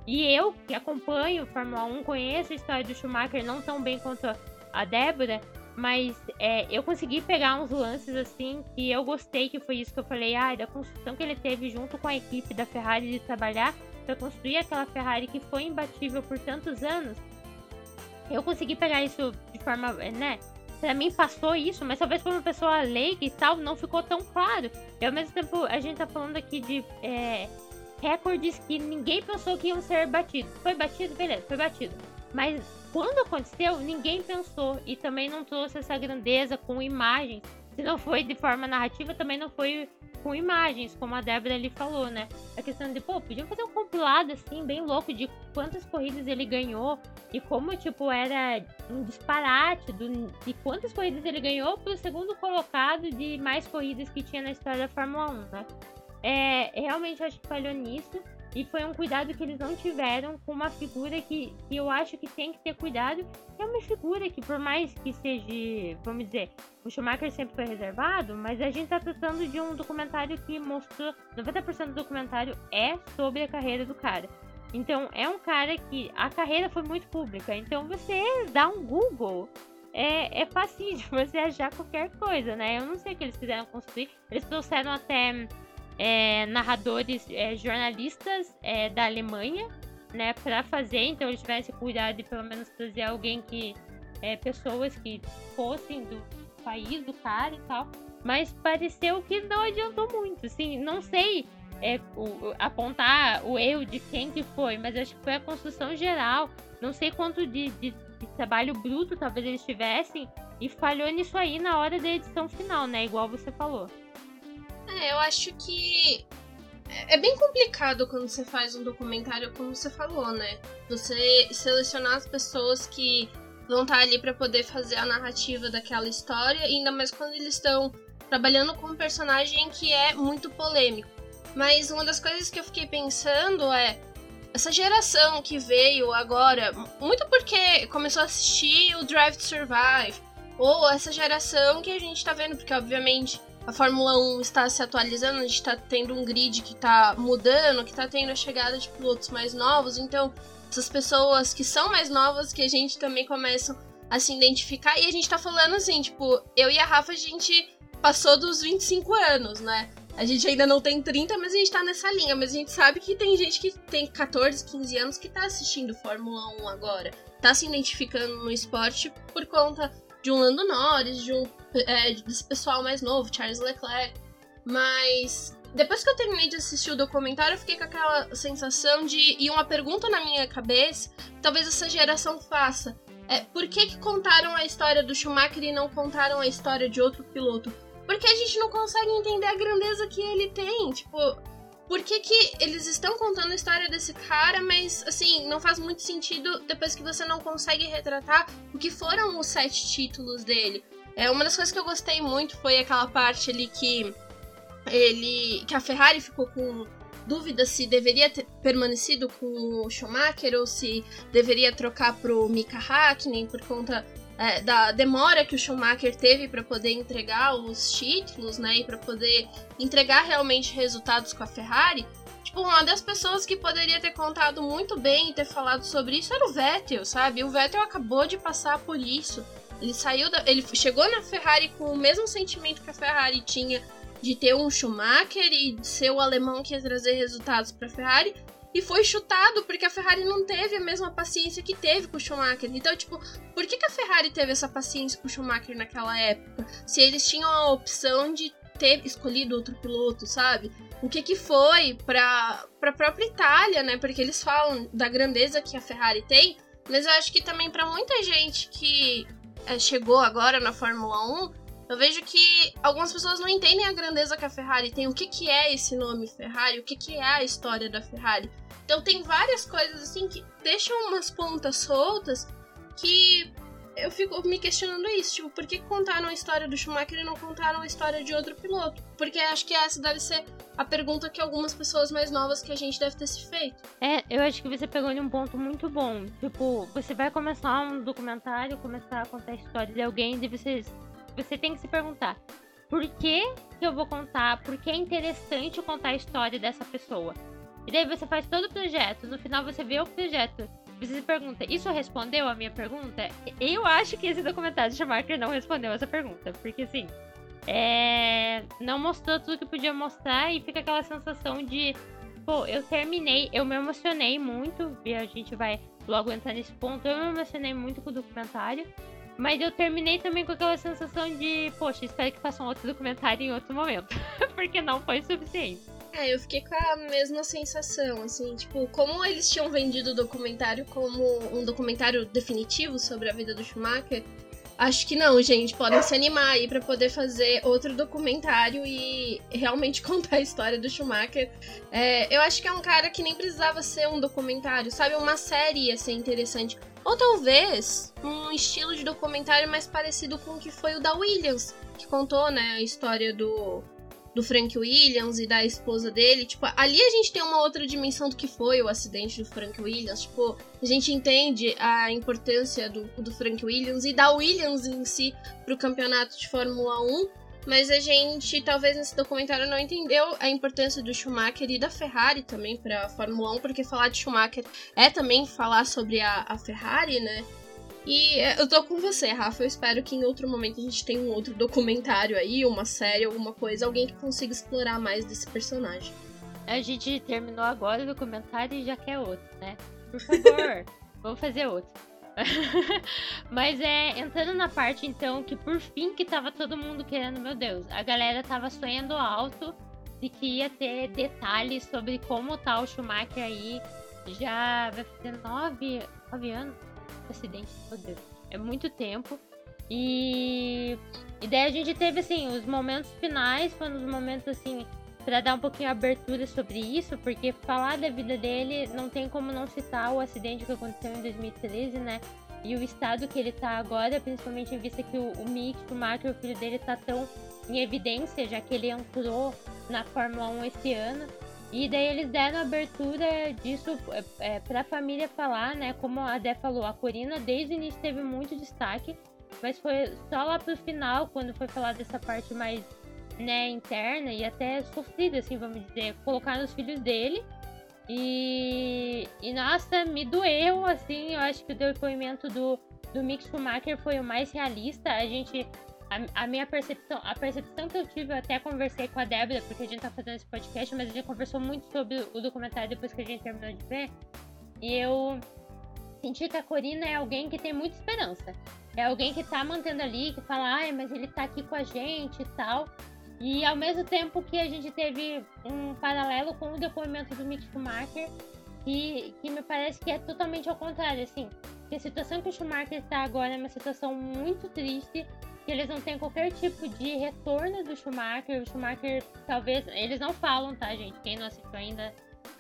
E eu, que acompanho Fórmula 1, conheço a história do Schumacher não tão bem quanto a Débora, mas é, eu consegui pegar uns lances assim que eu gostei, que foi isso que eu falei, ah, da construção que ele teve junto com a equipe da Ferrari de trabalhar para construir aquela Ferrari que foi imbatível por tantos anos. Eu consegui pegar isso de forma, né? Pra mim passou isso, mas talvez para uma pessoa leiga e tal não ficou tão claro. E ao mesmo tempo a gente tá falando aqui de é, recordes que ninguém pensou que iam ser batidos. Foi batido, beleza, foi batido. Mas quando aconteceu, ninguém pensou e também não trouxe essa grandeza com imagens. Se não foi de forma narrativa, também não foi com imagens, como a Débora ali falou, né? A questão de, pô, podiam fazer um compilado assim, bem louco, de quantas corridas ele ganhou e como, tipo, era um disparate do, de quantas corridas ele ganhou pro segundo colocado de mais corridas que tinha na história da Fórmula 1, né? É, realmente acho que falhou nisso. E foi um cuidado que eles não tiveram com uma figura que, que eu acho que tem que ter cuidado. É uma figura que, por mais que seja, vamos dizer, o Schumacher sempre foi reservado, mas a gente tá tratando de um documentário que mostrou. 90% do documentário é sobre a carreira do cara. Então, é um cara que a carreira foi muito pública. Então, você dá um Google é, é fácil de você achar qualquer coisa, né? Eu não sei o que eles quiseram construir. Eles trouxeram até é, narradores, é, jornalistas é, da Alemanha, né, para fazer. Então eles tivessem cuidado de pelo menos trazer alguém que é, pessoas que fossem do país do cara e tal. Mas pareceu que não adiantou muito, assim, não sei é, o, apontar o erro de quem que foi, mas acho que foi a construção geral. Não sei quanto de, de, de trabalho bruto talvez eles tivessem e falhou nisso aí na hora da edição final, né? Igual você falou. Eu acho que é, é bem complicado quando você faz um documentário, como você falou, né? Você selecionar as pessoas que vão estar ali para poder fazer a narrativa daquela história, ainda mais quando eles estão trabalhando com um personagem que é muito polêmico. Mas uma das coisas que eu fiquei pensando é essa geração que veio agora, muito porque começou a assistir o Drive to Survive, ou essa geração que a gente tá vendo, porque obviamente a Fórmula 1 está se atualizando, a gente está tendo um grid que está mudando, que está tendo a chegada de pilotos mais novos, então essas pessoas que são mais novas que a gente também começam a se identificar. E a gente tá falando assim, tipo, eu e a Rafa, a gente passou dos 25 anos, né? A gente ainda não tem 30, mas a gente tá nessa linha. Mas a gente sabe que tem gente que tem 14, 15 anos que tá assistindo Fórmula 1 agora. Tá se identificando no esporte por conta de um Lando Norris, de um é, desse pessoal mais novo, Charles Leclerc. Mas depois que eu terminei de assistir o documentário, eu fiquei com aquela sensação de. E uma pergunta na minha cabeça, talvez essa geração faça. É, por que, que contaram a história do Schumacher e não contaram a história de outro piloto? Porque a gente não consegue entender a grandeza que ele tem. Tipo, por que, que eles estão contando a história desse cara, mas assim, não faz muito sentido depois que você não consegue retratar o que foram os sete títulos dele. É, uma das coisas que eu gostei muito foi aquela parte ali que ele. que a Ferrari ficou com dúvida se deveria ter permanecido com o Schumacher ou se deveria trocar pro Mika Hakkinen por conta é, da demora que o Schumacher teve para poder entregar os títulos, né, e para poder entregar realmente resultados com a Ferrari. Tipo, uma das pessoas que poderia ter contado muito bem e ter falado sobre isso era o Vettel, sabe? O Vettel acabou de passar por isso. Ele saiu da, ele chegou na Ferrari com o mesmo sentimento que a Ferrari tinha de ter um Schumacher e de ser o alemão que ia trazer resultados para a Ferrari e foi chutado porque a Ferrari não teve a mesma paciência que teve com o Schumacher. Então, tipo, por que, que a Ferrari teve essa paciência com o Schumacher naquela época? Se eles tinham a opção de ter escolhido outro piloto, sabe? O que que foi para a própria Itália, né? Porque eles falam da grandeza que a Ferrari tem, mas eu acho que também para muita gente que é, chegou agora na Fórmula 1, eu vejo que algumas pessoas não entendem a grandeza que a Ferrari tem, o que, que é esse nome Ferrari, o que, que é a história da Ferrari. Então tem várias coisas assim que deixam umas pontas soltas que eu fico me questionando isso, tipo, por que contaram a história do Schumacher e não contaram a história de outro piloto? Porque acho que essa deve ser a pergunta que algumas pessoas mais novas que a gente deve ter se feito. É, eu acho que você pegou um ponto muito bom. Tipo, você vai começar um documentário, começar a contar a história de alguém e você, você tem que se perguntar. Por que, que eu vou contar? Por que é interessante contar a história dessa pessoa? E daí você faz todo o projeto, no final você vê o projeto. Você se pergunta, isso respondeu a minha pergunta? Eu acho que esse documentário de Schumacher não respondeu essa pergunta. Porque assim, é... não mostrou tudo que podia mostrar e fica aquela sensação de pô, eu terminei, eu me emocionei muito, e a gente vai logo entrar nesse ponto, eu me emocionei muito com o documentário, mas eu terminei também com aquela sensação de, poxa, espero que façam outro documentário em outro momento, porque não foi suficiente. É, eu fiquei com a mesma sensação, assim, tipo, como eles tinham vendido o documentário como um documentário definitivo sobre a vida do Schumacher, Acho que não, gente. Podem se animar aí para poder fazer outro documentário e realmente contar a história do Schumacher. É, eu acho que é um cara que nem precisava ser um documentário, sabe? Uma série ia ser interessante. Ou talvez um estilo de documentário mais parecido com o que foi o da Williams, que contou, né, a história do, do Frank Williams e da esposa dele. Tipo, ali a gente tem uma outra dimensão do que foi o acidente do Frank Williams. Tipo, a gente entende a importância do, do Frank Williams e da Williams em si pro campeonato de Fórmula 1. Mas a gente, talvez nesse documentário, não entendeu a importância do Schumacher e da Ferrari também para Fórmula 1, porque falar de Schumacher é também falar sobre a, a Ferrari, né? E é, eu tô com você, Rafa. Eu espero que em outro momento a gente tenha um outro documentário aí, uma série, alguma coisa, alguém que consiga explorar mais desse personagem. A gente terminou agora o documentário e já quer outro, né? Por favor, vamos fazer outro. Mas é, entrando na parte então que por fim que tava todo mundo querendo, meu Deus, a galera tava sonhando alto de que ia ter detalhes sobre como tá o Schumacher aí. Já vai fazer nove, nove anos acidente, meu Deus, é muito tempo. E, e daí a gente teve assim, os momentos finais foram os momentos assim para dar um pouquinho abertura sobre isso, porque falar da vida dele não tem como não citar o acidente que aconteceu em 2013, né? E o estado que ele tá agora, principalmente em vista que o, o Mick o filho dele, tá tão em evidência, já que ele entrou na Fórmula 1 esse ano. E daí eles deram abertura disso é, é para a família falar, né? Como a Dé falou, a Corina desde o início teve muito destaque, mas foi só lá pro final, quando foi falar dessa parte mais né, interna e até sofrida, assim, vamos dizer, colocar nos filhos dele. E, e nossa, me doeu, assim, eu acho que o depoimento do, do Mick Schumacher foi o mais realista. A gente a, a, minha percepção, a percepção que eu tive, eu até conversei com a Débora, porque a gente tá fazendo esse podcast, mas a gente conversou muito sobre o documentário depois que a gente terminou de ver. E eu senti que a Corina é alguém que tem muita esperança. É alguém que tá mantendo ali, que fala, ai, mas ele tá aqui com a gente e tal. E ao mesmo tempo que a gente teve um paralelo com o depoimento do Mick Schumacher, que, que me parece que é totalmente ao contrário, assim. Que a situação que o Schumacher está agora é uma situação muito triste, que eles não têm qualquer tipo de retorno do Schumacher. O Schumacher, talvez. Eles não falam, tá, gente? Quem não assistiu ainda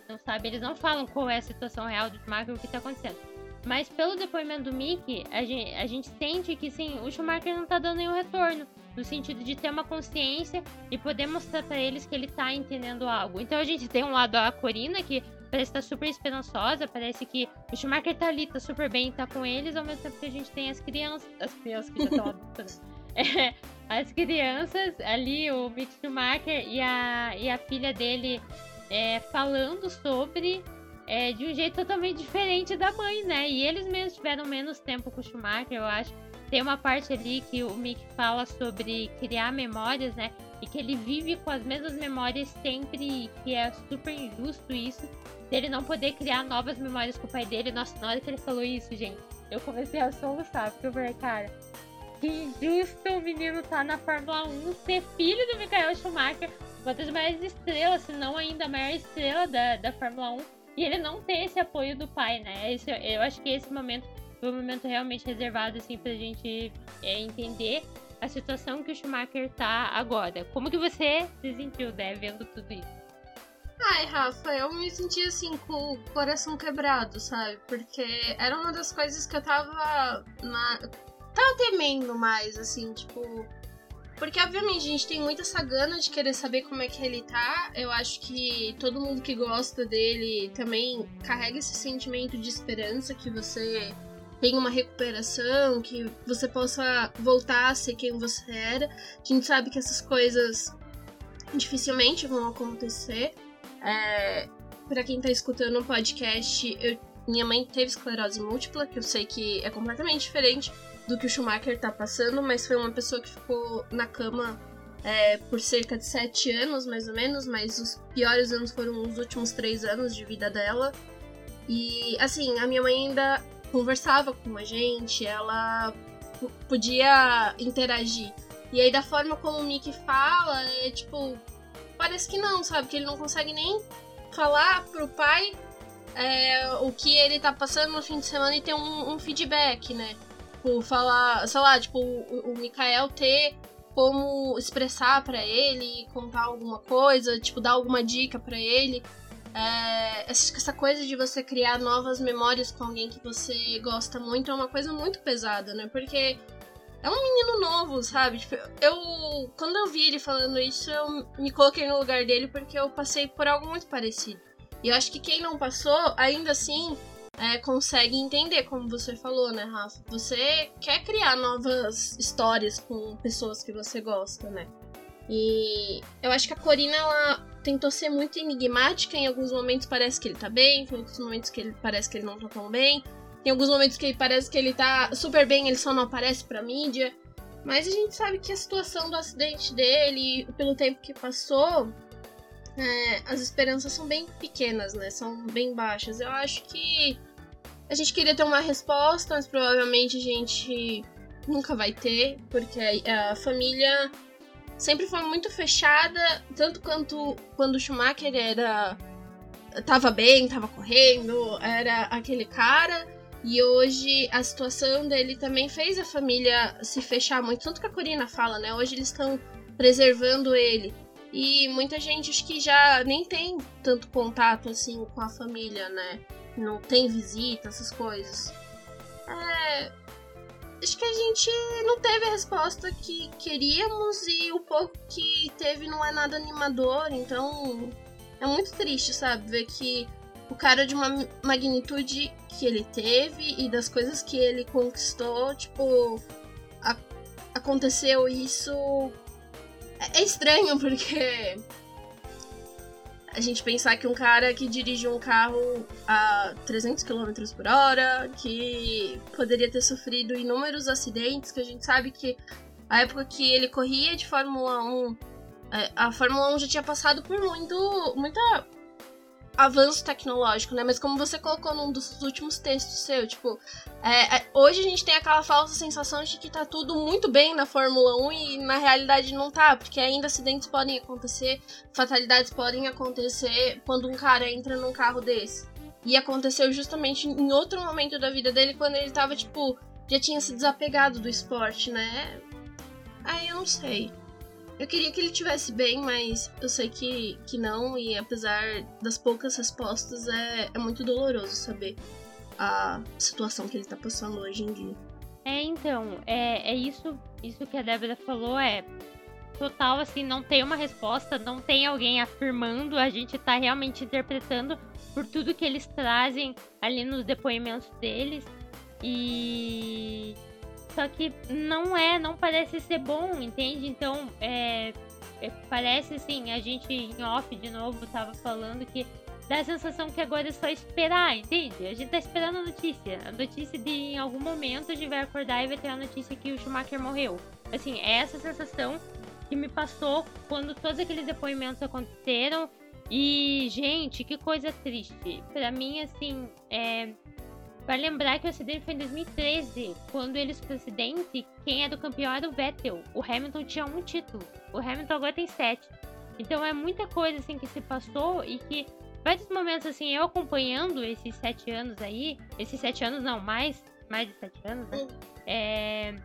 não sabe, eles não falam qual é a situação real do Schumacher, o que tá acontecendo. Mas pelo depoimento do Mickey, a gente, a gente sente que sim, o Schumacher não tá dando nenhum retorno. No sentido de ter uma consciência e poder mostrar para eles que ele tá entendendo algo. Então a gente tem um lado a Corina, que parece estar tá super esperançosa, parece que o Schumacher tá ali, tá super bem, tá com eles, ao mesmo tempo que a gente tem as crianças. As crianças que já estão? As crianças ali, o Mick Schumacher e a, e a filha dele é, falando sobre é, de um jeito totalmente diferente da mãe, né? E eles mesmos tiveram menos tempo com o Schumacher, eu acho. Tem uma parte ali que o Mick fala sobre criar memórias, né? E que ele vive com as mesmas memórias sempre, e que é super injusto isso, dele não poder criar novas memórias com o pai dele. Nossa, na hora que ele falou isso, gente, eu comecei a soluçar, porque eu falei, cara, que injusto o menino tá na Fórmula 1 ser filho do Michael Schumacher, uma das maiores estrelas, se não ainda a maior estrela da, da Fórmula 1, e ele não ter esse apoio do pai, né? Esse, eu acho que esse momento foi um momento realmente reservado, assim, pra gente é, entender a situação que o Schumacher tá agora. Como que você se sentiu, né, vendo tudo isso? Ai, Rafa, eu me senti assim com o coração quebrado, sabe? Porque era uma das coisas que eu tava na, tava temendo mais, assim, tipo. Porque, obviamente, a gente tem muita essa gana de querer saber como é que ele tá. Eu acho que todo mundo que gosta dele também carrega esse sentimento de esperança que você tem uma recuperação, que você possa voltar a ser quem você era. A gente sabe que essas coisas dificilmente vão acontecer. É... para quem tá escutando o podcast, eu, minha mãe teve esclerose múltipla, que eu sei que é completamente diferente do que o Schumacher tá passando, mas foi uma pessoa que ficou na cama é, por cerca de sete anos, mais ou menos, mas os piores anos foram os últimos três anos de vida dela. E, assim, a minha mãe ainda conversava com a gente, ela podia interagir. E aí, da forma como o Mickey fala, é tipo. Parece que não, sabe? Que ele não consegue nem falar pro pai é, o que ele tá passando no fim de semana e ter um, um feedback, né? Tipo, falar, sei lá, tipo, o, o Mikael ter como expressar para ele, contar alguma coisa, tipo, dar alguma dica para ele. É, essa coisa de você criar novas memórias com alguém que você gosta muito é uma coisa muito pesada, né? Porque é um menino novo, sabe? Tipo, eu. Quando eu vi ele falando isso, eu me coloquei no lugar dele porque eu passei por algo muito parecido. E eu acho que quem não passou, ainda assim, é, consegue entender, como você falou, né, Rafa? Você quer criar novas histórias com pessoas que você gosta, né? E eu acho que a Corina, ela tentou ser muito enigmática. Em alguns momentos parece que ele tá bem, em outros momentos que ele parece que ele não tá tão bem. Tem alguns momentos que ele parece que ele tá super bem, ele só não aparece pra mídia. Mas a gente sabe que a situação do acidente dele, pelo tempo que passou, é, as esperanças são bem pequenas, né? São bem baixas. Eu acho que a gente queria ter uma resposta, mas provavelmente a gente nunca vai ter, porque a família sempre foi muito fechada, tanto quanto quando o Schumacher era tava bem, tava correndo, era aquele cara. E hoje a situação dele também fez a família se fechar muito, tanto que a Corina fala, né? Hoje eles estão preservando ele. E muita gente acho que já nem tem tanto contato assim com a família, né? Não tem visita, essas coisas. É, acho que a gente não teve a resposta que queríamos e o pouco que teve não é nada animador, então é muito triste, sabe? Ver que o cara de uma magnitude que ele teve e das coisas que ele conquistou, tipo, aconteceu isso é, é estranho porque a gente pensar que um cara que dirige um carro a 300 km por hora, que poderia ter sofrido inúmeros acidentes, que a gente sabe que a época que ele corria de Fórmula 1, é, a Fórmula 1 já tinha passado por muito, muita avanço tecnológico, né? Mas como você colocou num dos últimos textos seu, tipo, é, é, hoje a gente tem aquela falsa sensação de que tá tudo muito bem na Fórmula 1 e na realidade não tá, porque ainda acidentes podem acontecer, fatalidades podem acontecer quando um cara entra num carro desse. E aconteceu justamente em outro momento da vida dele, quando ele tava, tipo, já tinha se desapegado do esporte, né? Aí eu não sei. Eu queria que ele tivesse bem, mas eu sei que, que não, e apesar das poucas respostas, é, é muito doloroso saber a situação que ele tá passando hoje em dia. É, então, é, é isso, isso que a Débora falou, é total, assim, não tem uma resposta, não tem alguém afirmando, a gente tá realmente interpretando por tudo que eles trazem ali nos depoimentos deles. E só que não é, não parece ser bom, entende? Então, é, é, parece assim, a gente em off de novo tava falando que dá a sensação que agora é só esperar, entende? A gente tá esperando a notícia. A notícia de em algum momento a gente vai acordar e vai ter a notícia que o Schumacher morreu. Assim, é essa sensação que me passou quando todos aqueles depoimentos aconteceram. E, gente, que coisa triste. Para mim, assim, é, Vai lembrar que o acidente foi em 2013, quando eles o acidente, quem é do campeão era o Vettel. O Hamilton tinha um título, o Hamilton agora tem sete. Então é muita coisa assim que se passou e que vários momentos assim, eu acompanhando esses sete anos aí, esses sete anos não, mais, mais de sete anos, né? É,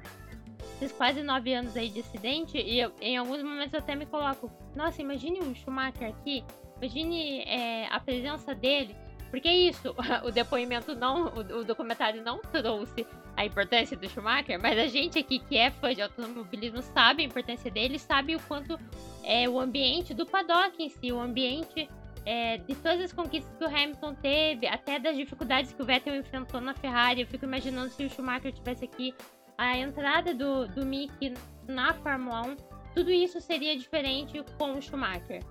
esses quase nove anos aí de acidente, e eu, em alguns momentos eu até me coloco, nossa, imagine o Schumacher aqui, imagine é, a presença dele porque é isso, o depoimento não, o, documentário não trouxe a importância do Schumacher, mas a gente aqui que é fã de automobilismo sabe a importância dele, sabe o quanto é o ambiente do paddock em si, o ambiente é, de todas as conquistas que o Hamilton teve, até das dificuldades que o Vettel enfrentou na Ferrari. Eu fico imaginando se o Schumacher tivesse aqui a entrada do, do Mick na Fórmula 1, tudo isso seria diferente com o Schumacher.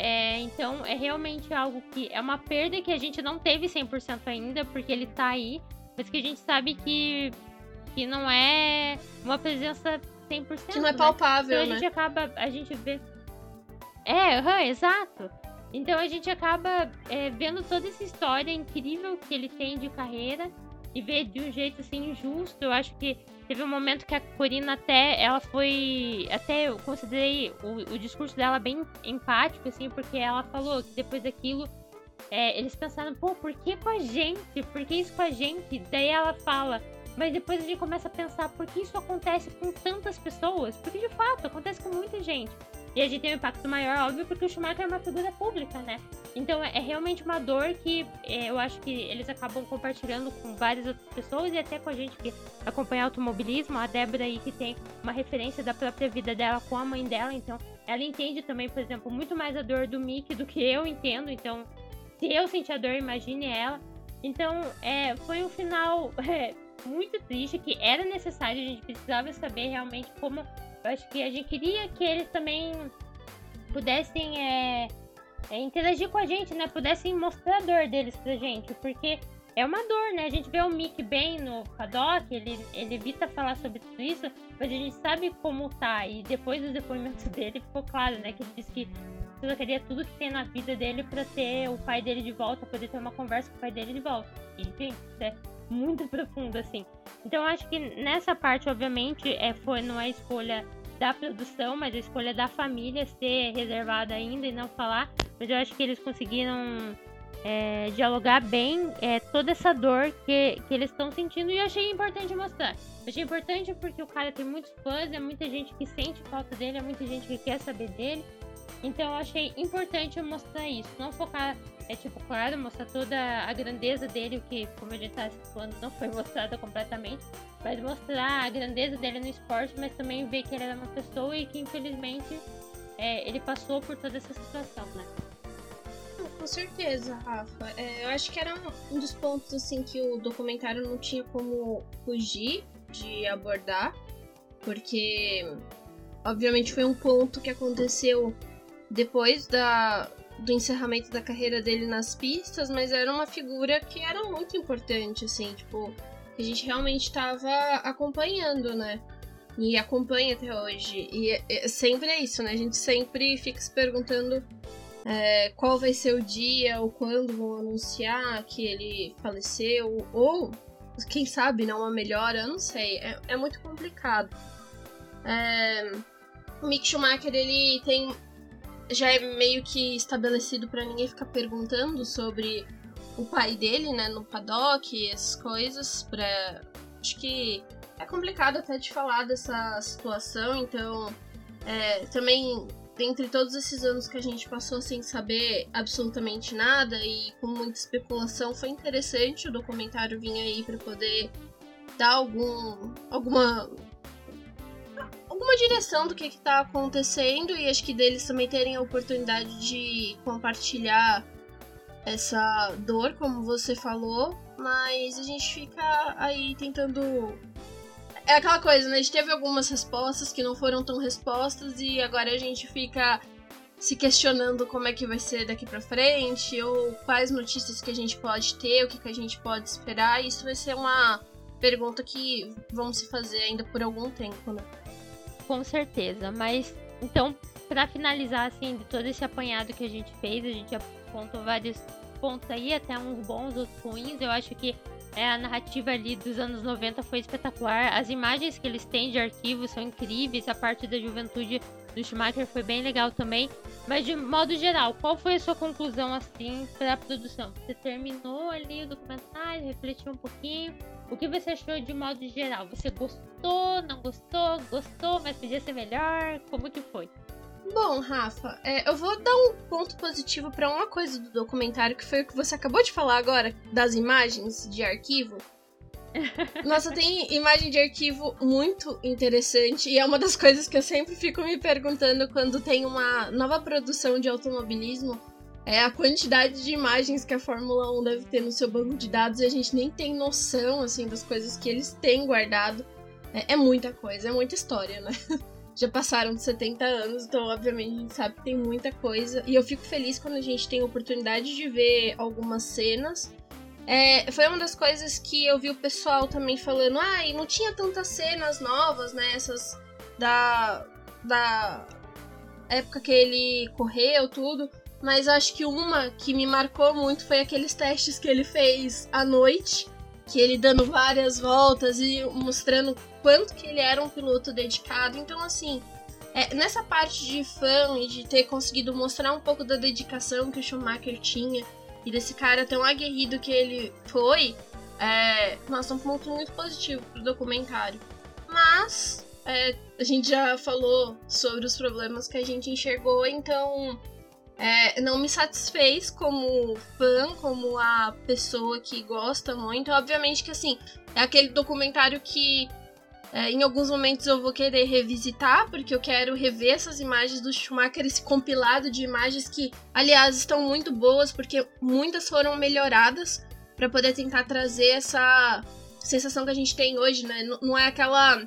É, então é realmente algo que é uma perda que a gente não teve 100% ainda, porque ele tá aí, mas que a gente sabe que, que não é uma presença 100%. Que não é palpável, né? Então a né? gente acaba, a gente vê. É, uhum, exato. Então a gente acaba é, vendo toda essa história incrível que ele tem de carreira e ver de um jeito assim injusto. Eu acho que teve um momento que a Corina até ela foi até eu considerei o, o discurso dela bem empático assim, porque ela falou que depois daquilo é, eles pensaram, pô, por que com a gente? Por que isso com a gente? Daí ela fala, mas depois a gente começa a pensar por que isso acontece com tantas pessoas? Porque de fato acontece com muita gente. E a gente tem um impacto maior, óbvio, porque o Schumacher é uma figura pública, né? Então é, é realmente uma dor que é, eu acho que eles acabam compartilhando com várias outras pessoas e até com a gente que acompanha automobilismo. A Débora aí que tem uma referência da própria vida dela com a mãe dela, então ela entende também, por exemplo, muito mais a dor do Mickey do que eu entendo. Então, se eu sentir a dor, imagine ela. Então, é, foi um final é, muito triste, que era necessário, a gente precisava saber realmente como eu acho que a gente queria que eles também pudessem é, é, interagir com a gente, né? Pudessem mostrar a dor deles pra gente, porque é uma dor, né? A gente vê o Mick bem no paddock, ele, ele evita falar sobre tudo isso, mas a gente sabe como tá. E depois do depoimento dele ficou claro, né? Que ele disse que trocaria tudo que tem na vida dele para ter o pai dele de volta, poder ter uma conversa com o pai dele de volta. E, isso é muito profundo, assim. Então eu acho que nessa parte, obviamente, é, foi, não é escolha da produção, mas a escolha da família ser reservada ainda e não falar. Mas eu acho que eles conseguiram é, dialogar bem é, toda essa dor que, que eles estão sentindo e eu achei importante mostrar. Eu achei importante porque o cara tem muitos fãs, é muita gente que sente falta dele, é muita gente que quer saber dele. Então eu achei importante mostrar isso, não focar é tipo, claro, mostrar toda a grandeza dele, o que, como a gente tá falando, não foi mostrada completamente, mas mostrar a grandeza dele no esporte, mas também ver que ele era uma pessoa e que infelizmente é, ele passou por toda essa situação, né? Com certeza, Rafa. É, eu acho que era um dos pontos assim que o documentário não tinha como fugir de abordar, porque obviamente foi um ponto que aconteceu depois da, do encerramento da carreira dele nas pistas, mas era uma figura que era muito importante, assim, tipo, a gente realmente estava acompanhando, né? E acompanha até hoje. E é, é, sempre é isso, né? A gente sempre fica se perguntando é, qual vai ser o dia ou quando vão anunciar que ele faleceu, ou quem sabe, não uma melhora, eu não sei. É, é muito complicado. É, o Mick Schumacher, ele tem já é meio que estabelecido para ninguém ficar perguntando sobre o pai dele, né, no paddock, essas coisas, pra... Acho que é complicado até de falar dessa situação, então é, também dentre todos esses anos que a gente passou sem saber absolutamente nada e com muita especulação, foi interessante o documentário vir aí para poder dar algum alguma alguma direção do que está acontecendo e acho que deles também terem a oportunidade de compartilhar essa dor, como você falou, mas a gente fica aí tentando. É aquela coisa, né? A gente teve algumas respostas que não foram tão respostas e agora a gente fica se questionando como é que vai ser daqui para frente ou quais notícias que a gente pode ter, o que, que a gente pode esperar. Isso vai ser uma pergunta que vamos se fazer ainda por algum tempo, né? Com certeza. Mas, então, para finalizar, assim, de todo esse apanhado que a gente fez, a gente apontou vários pontos aí, até uns bons, outros ruins. Eu acho que é, a narrativa ali dos anos 90 foi espetacular. As imagens que eles têm de arquivo são incríveis. A parte da juventude do Schumacher foi bem legal também. Mas de modo geral, qual foi a sua conclusão assim para a produção? Você terminou ali o documentário, refletiu um pouquinho. O que você achou de modo geral? Você gostou, não gostou, gostou, mas podia ser melhor? Como que foi? Bom, Rafa, é, eu vou dar um ponto positivo para uma coisa do documentário, que foi o que você acabou de falar agora, das imagens de arquivo. Nossa, tem imagem de arquivo muito interessante e é uma das coisas que eu sempre fico me perguntando quando tem uma nova produção de automobilismo. É a quantidade de imagens que a Fórmula 1 deve ter no seu banco de dados e a gente nem tem noção assim das coisas que eles têm guardado. É, é muita coisa, é muita história, né? já passaram de 70 anos, então obviamente a gente sabe que tem muita coisa. E eu fico feliz quando a gente tem a oportunidade de ver algumas cenas. É, foi uma das coisas que eu vi o pessoal também falando, ah, e não tinha tantas cenas novas, né? Essas da. da época que ele correu, tudo. Mas acho que uma que me marcou muito foi aqueles testes que ele fez à noite, que ele dando várias voltas e mostrando quanto que ele era um piloto dedicado. Então, assim, é, nessa parte de fã e de ter conseguido mostrar um pouco da dedicação que o Schumacher tinha e desse cara tão aguerrido que ele foi, é, nossa, um ponto muito positivo pro documentário. Mas é, a gente já falou sobre os problemas que a gente enxergou, então é, não me satisfez como fã, como a pessoa que gosta muito. Obviamente que assim, é aquele documentário que é, em alguns momentos eu vou querer revisitar, porque eu quero rever essas imagens do Schumacher, esse compilado de imagens que, aliás, estão muito boas, porque muitas foram melhoradas para poder tentar trazer essa sensação que a gente tem hoje, né? Não é aquela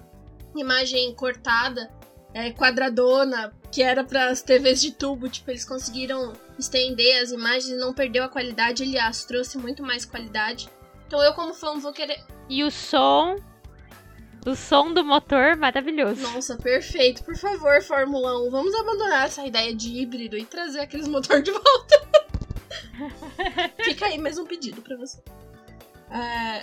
imagem cortada, é, quadradona, que era para as TVs de tubo, tipo, eles conseguiram estender as imagens e não perdeu a qualidade, aliás, trouxe muito mais qualidade. Então eu como fã vou querer. E o som o som do motor maravilhoso. Nossa, perfeito. Por favor, Fórmula 1, vamos abandonar essa ideia de híbrido e trazer aqueles motores de volta. Fica aí mais um pedido para você. É...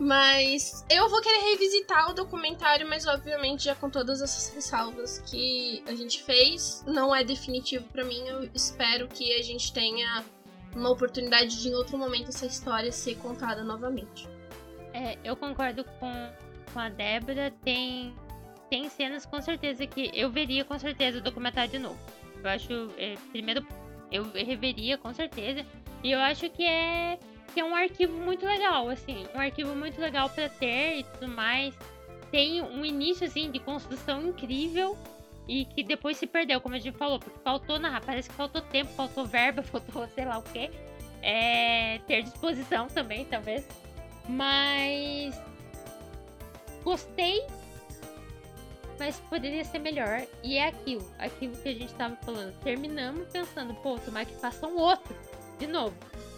Mas eu vou querer revisitar o documentário, mas obviamente já com todas essas ressalvas que a gente fez, não é definitivo para mim. Eu espero que a gente tenha uma oportunidade de em outro momento essa história ser contada novamente. É, eu concordo com, com a Débora. Tem, tem cenas com certeza que eu veria com certeza o documentário de novo. Eu acho, é, primeiro, eu reveria com certeza. E eu acho que é que é um arquivo muito legal, assim, um arquivo muito legal para ter e tudo mais. Tem um início assim de construção incrível e que depois se perdeu, como a gente falou, porque faltou na, parece que faltou tempo, faltou verba, faltou sei lá o que. É, ter disposição também, talvez. Mas gostei, mas poderia ser melhor. E é aquilo, aquilo que a gente tava falando. Terminamos pensando, pô, tomar que faça um outro de novo.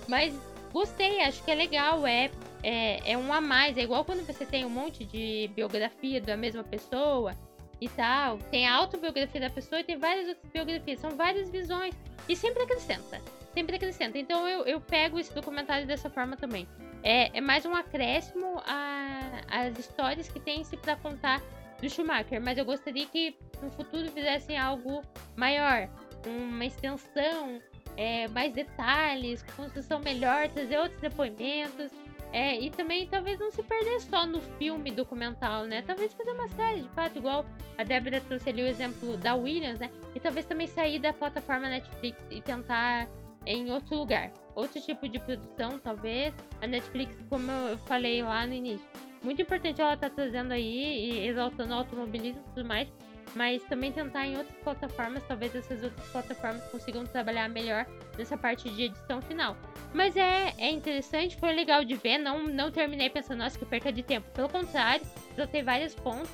Mas Gostei, acho que é legal, é, é, é um a mais. É igual quando você tem um monte de biografia da mesma pessoa e tal. Tem a autobiografia da pessoa e tem várias outras biografias. São várias visões. E sempre acrescenta. Sempre acrescenta. Então eu, eu pego esse documentário dessa forma também. É, é mais um acréscimo às histórias que tem-se para contar do Schumacher. Mas eu gostaria que no futuro fizessem algo maior. Uma extensão é, mais detalhes, construção melhor, trazer outros depoimentos. É, e também talvez não se perder só no filme documental, né? Talvez fazer uma série, de fato, igual a Débora trouxe ali o exemplo da Williams, né? E talvez também sair da plataforma Netflix e tentar em outro lugar. Outro tipo de produção, talvez. A Netflix, como eu falei lá no início, muito importante ela estar tá trazendo aí e exaltando o automobilismo e tudo mais mas também tentar em outras plataformas, talvez essas outras plataformas consigam trabalhar melhor nessa parte de edição final. Mas é, é interessante, foi legal de ver, não, não terminei pensando, nossa, que perca de tempo. Pelo contrário, tenho vários pontos.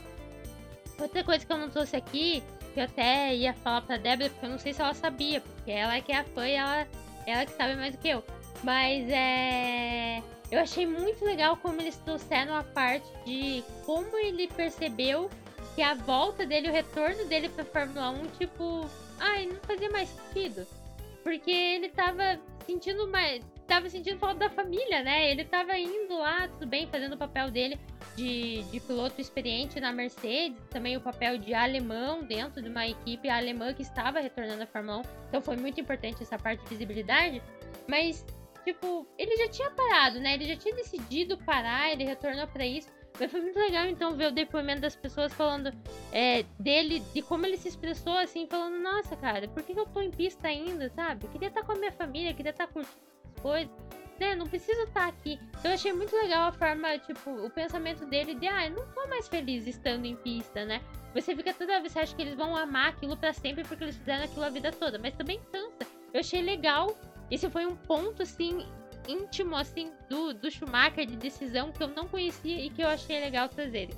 Outra coisa que eu não trouxe aqui, que eu até ia falar pra Débora, porque eu não sei se ela sabia, porque ela é que é a fã e ela, ela que sabe mais do que eu. Mas é. Eu achei muito legal como eles trouxeram a parte de como ele percebeu que a volta dele, o retorno dele pra Fórmula 1, tipo, ai, não fazia mais sentido. Porque ele tava sentindo mais. Tava sentindo falta da família, né? Ele tava indo lá, tudo bem, fazendo o papel dele de, de piloto experiente na Mercedes, também o papel de alemão dentro de uma equipe alemã que estava retornando à Fórmula 1. Então foi muito importante essa parte de visibilidade. Mas, tipo, ele já tinha parado, né? Ele já tinha decidido parar, ele retornou para isso. Mas foi muito legal, então, ver o depoimento das pessoas falando é, dele, de como ele se expressou, assim, falando, nossa, cara, por que eu tô em pista ainda, sabe? Eu queria estar com a minha família, queria estar curtindo as coisas, né? Não preciso estar aqui. Então, eu achei muito legal a forma, tipo, o pensamento dele de, ah, eu não tô mais feliz estando em pista, né? Você fica toda vez, você acha que eles vão amar aquilo para sempre porque eles fizeram aquilo a vida toda, mas também cansa. Eu achei legal. Esse foi um ponto, assim, íntimo, assim, do, do Schumacher, de decisão que eu não conhecia e que eu achei legal trazer.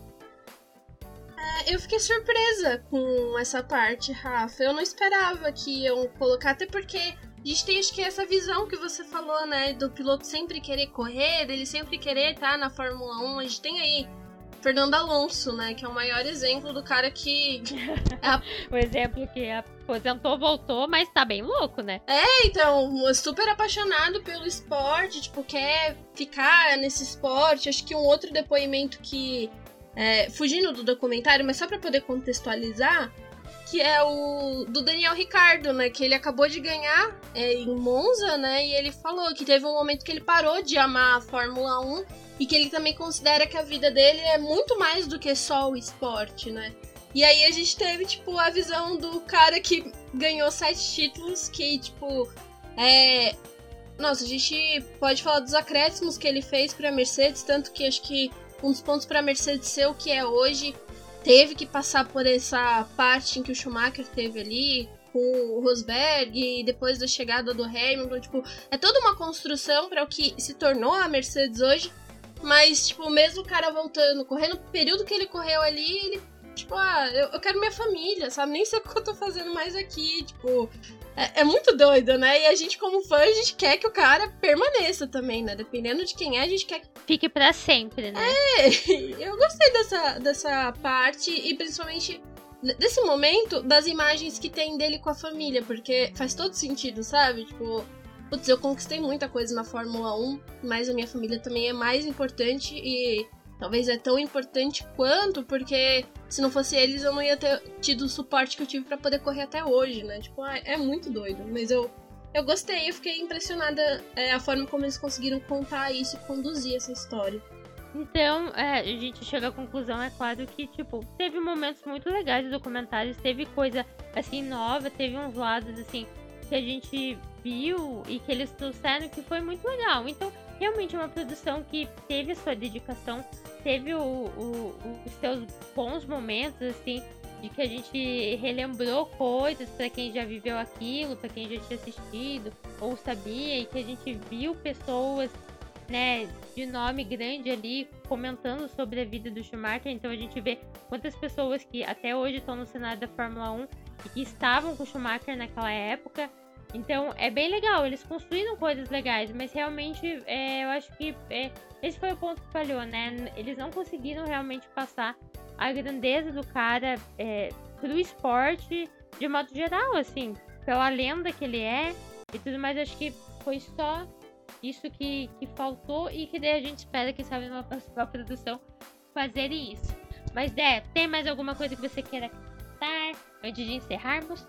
É, eu fiquei surpresa com essa parte, Rafa. Eu não esperava que iam colocar, até porque a gente tem acho que essa visão que você falou, né? Do piloto sempre querer correr, dele sempre querer estar na Fórmula 1. A gente tem aí Fernando Alonso, né? Que é o maior exemplo do cara que. o exemplo que aposentou, voltou, mas tá bem louco, né? É, então, super apaixonado pelo esporte, tipo, quer ficar nesse esporte. Acho que um outro depoimento que. É, fugindo do documentário, mas só para poder contextualizar, que é o do Daniel Ricardo, né? Que ele acabou de ganhar é, em Monza, né? E ele falou que teve um momento que ele parou de amar a Fórmula 1 e que ele também considera que a vida dele é muito mais do que só o esporte, né? E aí a gente teve, tipo, a visão do cara que ganhou sete títulos, que, tipo, é. Nossa, a gente pode falar dos acréscimos que ele fez pra Mercedes, tanto que acho que um dos pontos pra Mercedes ser o que é hoje teve que passar por essa parte em que o Schumacher teve ali, com o Rosberg e depois da chegada do Hamilton, tipo, é toda uma construção para o que se tornou a Mercedes hoje. Mas, tipo, mesmo o cara voltando, correndo o período que ele correu ali, ele, tipo, ah, eu, eu quero minha família, sabe? Nem sei o que eu tô fazendo mais aqui, tipo. É, é, muito doido, né? E a gente, como fã, a gente quer que o cara permaneça também, né? Dependendo de quem é, a gente quer que. Fique para sempre, né? É, eu gostei dessa, dessa parte e principalmente desse momento das imagens que tem dele com a família, porque faz todo sentido, sabe? Tipo, Putz, eu conquistei muita coisa na Fórmula 1, mas a minha família também é mais importante e talvez é tão importante quanto, porque se não fosse eles eu não ia ter tido o suporte que eu tive para poder correr até hoje, né? Tipo, ah, é muito doido, mas eu eu gostei, eu fiquei impressionada é, a forma como eles conseguiram contar isso e conduzir essa história. Então, é, a gente chega à conclusão, é claro, que, tipo, teve momentos muito legais do documentário, teve coisa, assim, nova, teve uns lados, assim, que a gente viu e que eles trouxeram que foi muito legal. Então, realmente é uma produção que teve a sua dedicação, teve o, o, os seus bons momentos, assim, de que a gente relembrou coisas para quem já viveu aquilo, para quem já tinha assistido ou sabia, e que a gente viu pessoas, né, de nome grande ali comentando sobre a vida do Schumacher. Então a gente vê quantas pessoas que até hoje estão no cenário da Fórmula 1 e que estavam com o Schumacher naquela época então é bem legal, eles construíram coisas legais, mas realmente é, eu acho que é, esse foi o ponto que falhou, né? Eles não conseguiram realmente passar a grandeza do cara é, pro esporte de modo geral, assim, pela lenda que ele é e tudo mais. Acho que foi só isso que, que faltou e que daí a gente espera que sabe numa próxima produção fazer isso. Mas é, tem mais alguma coisa que você queira contar antes de encerrarmos?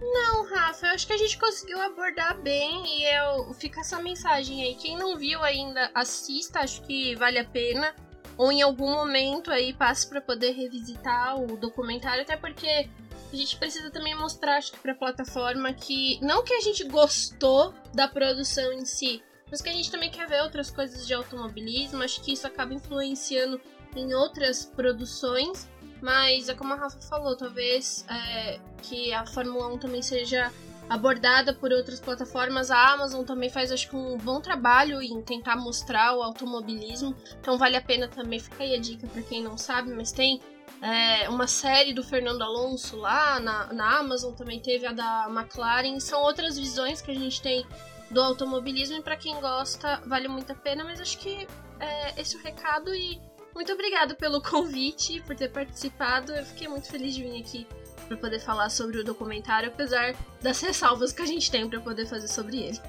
Não, Rafa, eu acho que a gente conseguiu abordar bem e eu fica essa mensagem aí. Quem não viu ainda, assista, acho que vale a pena. Ou em algum momento aí passe para poder revisitar o documentário, até porque a gente precisa também mostrar, acho que pra plataforma que não que a gente gostou da produção em si, mas que a gente também quer ver outras coisas de automobilismo. Acho que isso acaba influenciando em outras produções. Mas é como a Rafa falou, talvez é, que a Fórmula 1 também seja abordada por outras plataformas. A Amazon também faz, acho que, um bom trabalho em tentar mostrar o automobilismo. Então vale a pena também, fica aí a dica para quem não sabe, mas tem é, uma série do Fernando Alonso lá na, na Amazon, também teve a da McLaren. São outras visões que a gente tem do automobilismo e para quem gosta vale muito a pena, mas acho que é, esse é o recado e muito obrigada pelo convite, por ter participado. Eu fiquei muito feliz de vir aqui para poder falar sobre o documentário, apesar das ressalvas que a gente tem para poder fazer sobre ele.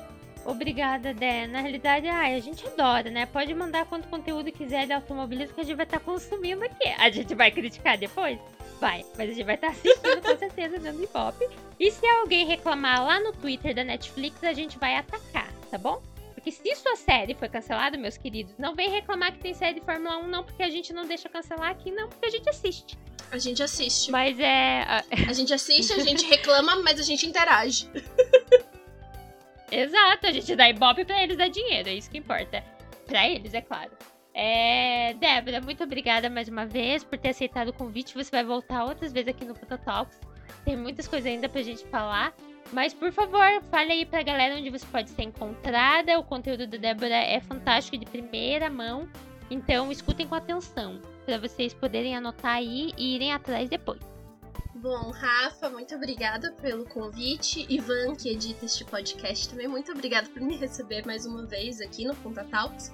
Obrigada, Dé. Na realidade, ai, a gente adora, né? Pode mandar quanto conteúdo quiser de automobilismo que a gente vai estar tá consumindo aqui. A gente vai criticar depois? Vai, mas a gente vai estar tá assistindo com certeza dando hip-hop. E se alguém reclamar lá no Twitter da Netflix, a gente vai atacar, tá bom? Porque se sua série foi cancelada, meus queridos, não vem reclamar que tem série de Fórmula 1, não, porque a gente não deixa cancelar aqui, não, porque a gente assiste. A gente assiste. Mas é. A gente assiste, a gente reclama, mas a gente interage. Exato, a gente dá ibope pra eles dar dinheiro, é isso que importa. Pra eles, é claro. É, Débora, muito obrigada mais uma vez por ter aceitado o convite. Você vai voltar outras vezes aqui no Puta Talks. Tem muitas coisas ainda pra gente falar. Mas, por favor, fale aí pra galera onde você pode ser encontrada. O conteúdo da Débora é fantástico de primeira mão. Então, escutem com atenção. para vocês poderem anotar aí e irem atrás depois. Bom, Rafa, muito obrigada pelo convite. Ivan, que edita este podcast, também muito obrigada por me receber mais uma vez aqui no Punta Talks.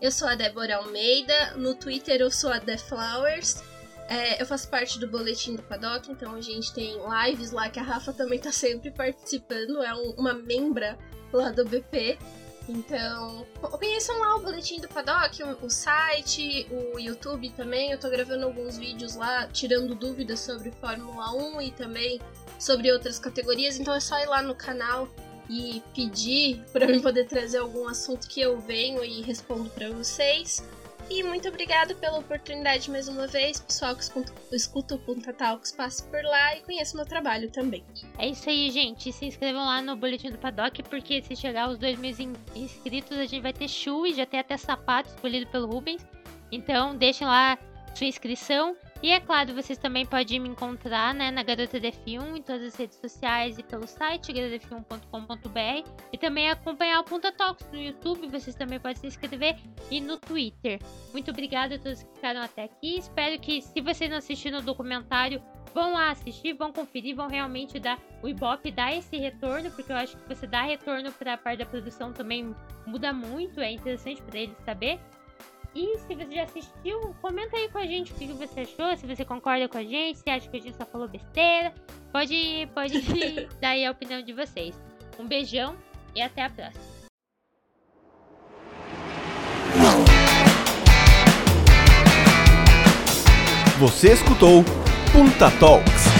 Eu sou a Débora Almeida, no Twitter eu sou a The Flowers. É, eu faço parte do Boletim do Paddock, então a gente tem lives lá que a Rafa também tá sempre participando, é um, uma membra lá do BP. Então, conheçam lá o Boletim do Paddock, o site, o YouTube também. Eu tô gravando alguns vídeos lá, tirando dúvidas sobre Fórmula 1 e também sobre outras categorias. Então é só ir lá no canal e pedir para eu poder trazer algum assunto que eu venho e respondo para vocês. E muito obrigado pela oportunidade mais uma vez. Pessoal que escuta, o Punta Talks, passe por lá e conheça o meu trabalho também. É isso aí, gente. Se inscrevam lá no Boletim do Paddock, porque se chegar aos dois mil inscritos, a gente vai ter show e já tem até sapato escolhido pelo Rubens. Então, deixem lá sua inscrição. E é claro, vocês também podem me encontrar né, na Garota DF1 em todas as redes sociais e pelo site garotadf1.com.br e também acompanhar o Punta Talks no YouTube, vocês também podem se inscrever e no Twitter. Muito obrigada a todos que ficaram até aqui. Espero que, se vocês não assistiram o documentário, vão lá assistir, vão conferir, vão realmente dar o Ibope dar esse retorno, porque eu acho que você dá retorno para a parte da produção também muda muito, é interessante para eles saber. E se você já assistiu, comenta aí com a gente o que você achou, se você concorda com a gente, se acha que a gente só falou besteira. Pode, pode dar aí a opinião de vocês. Um beijão e até a próxima. Você escutou Punta Talks.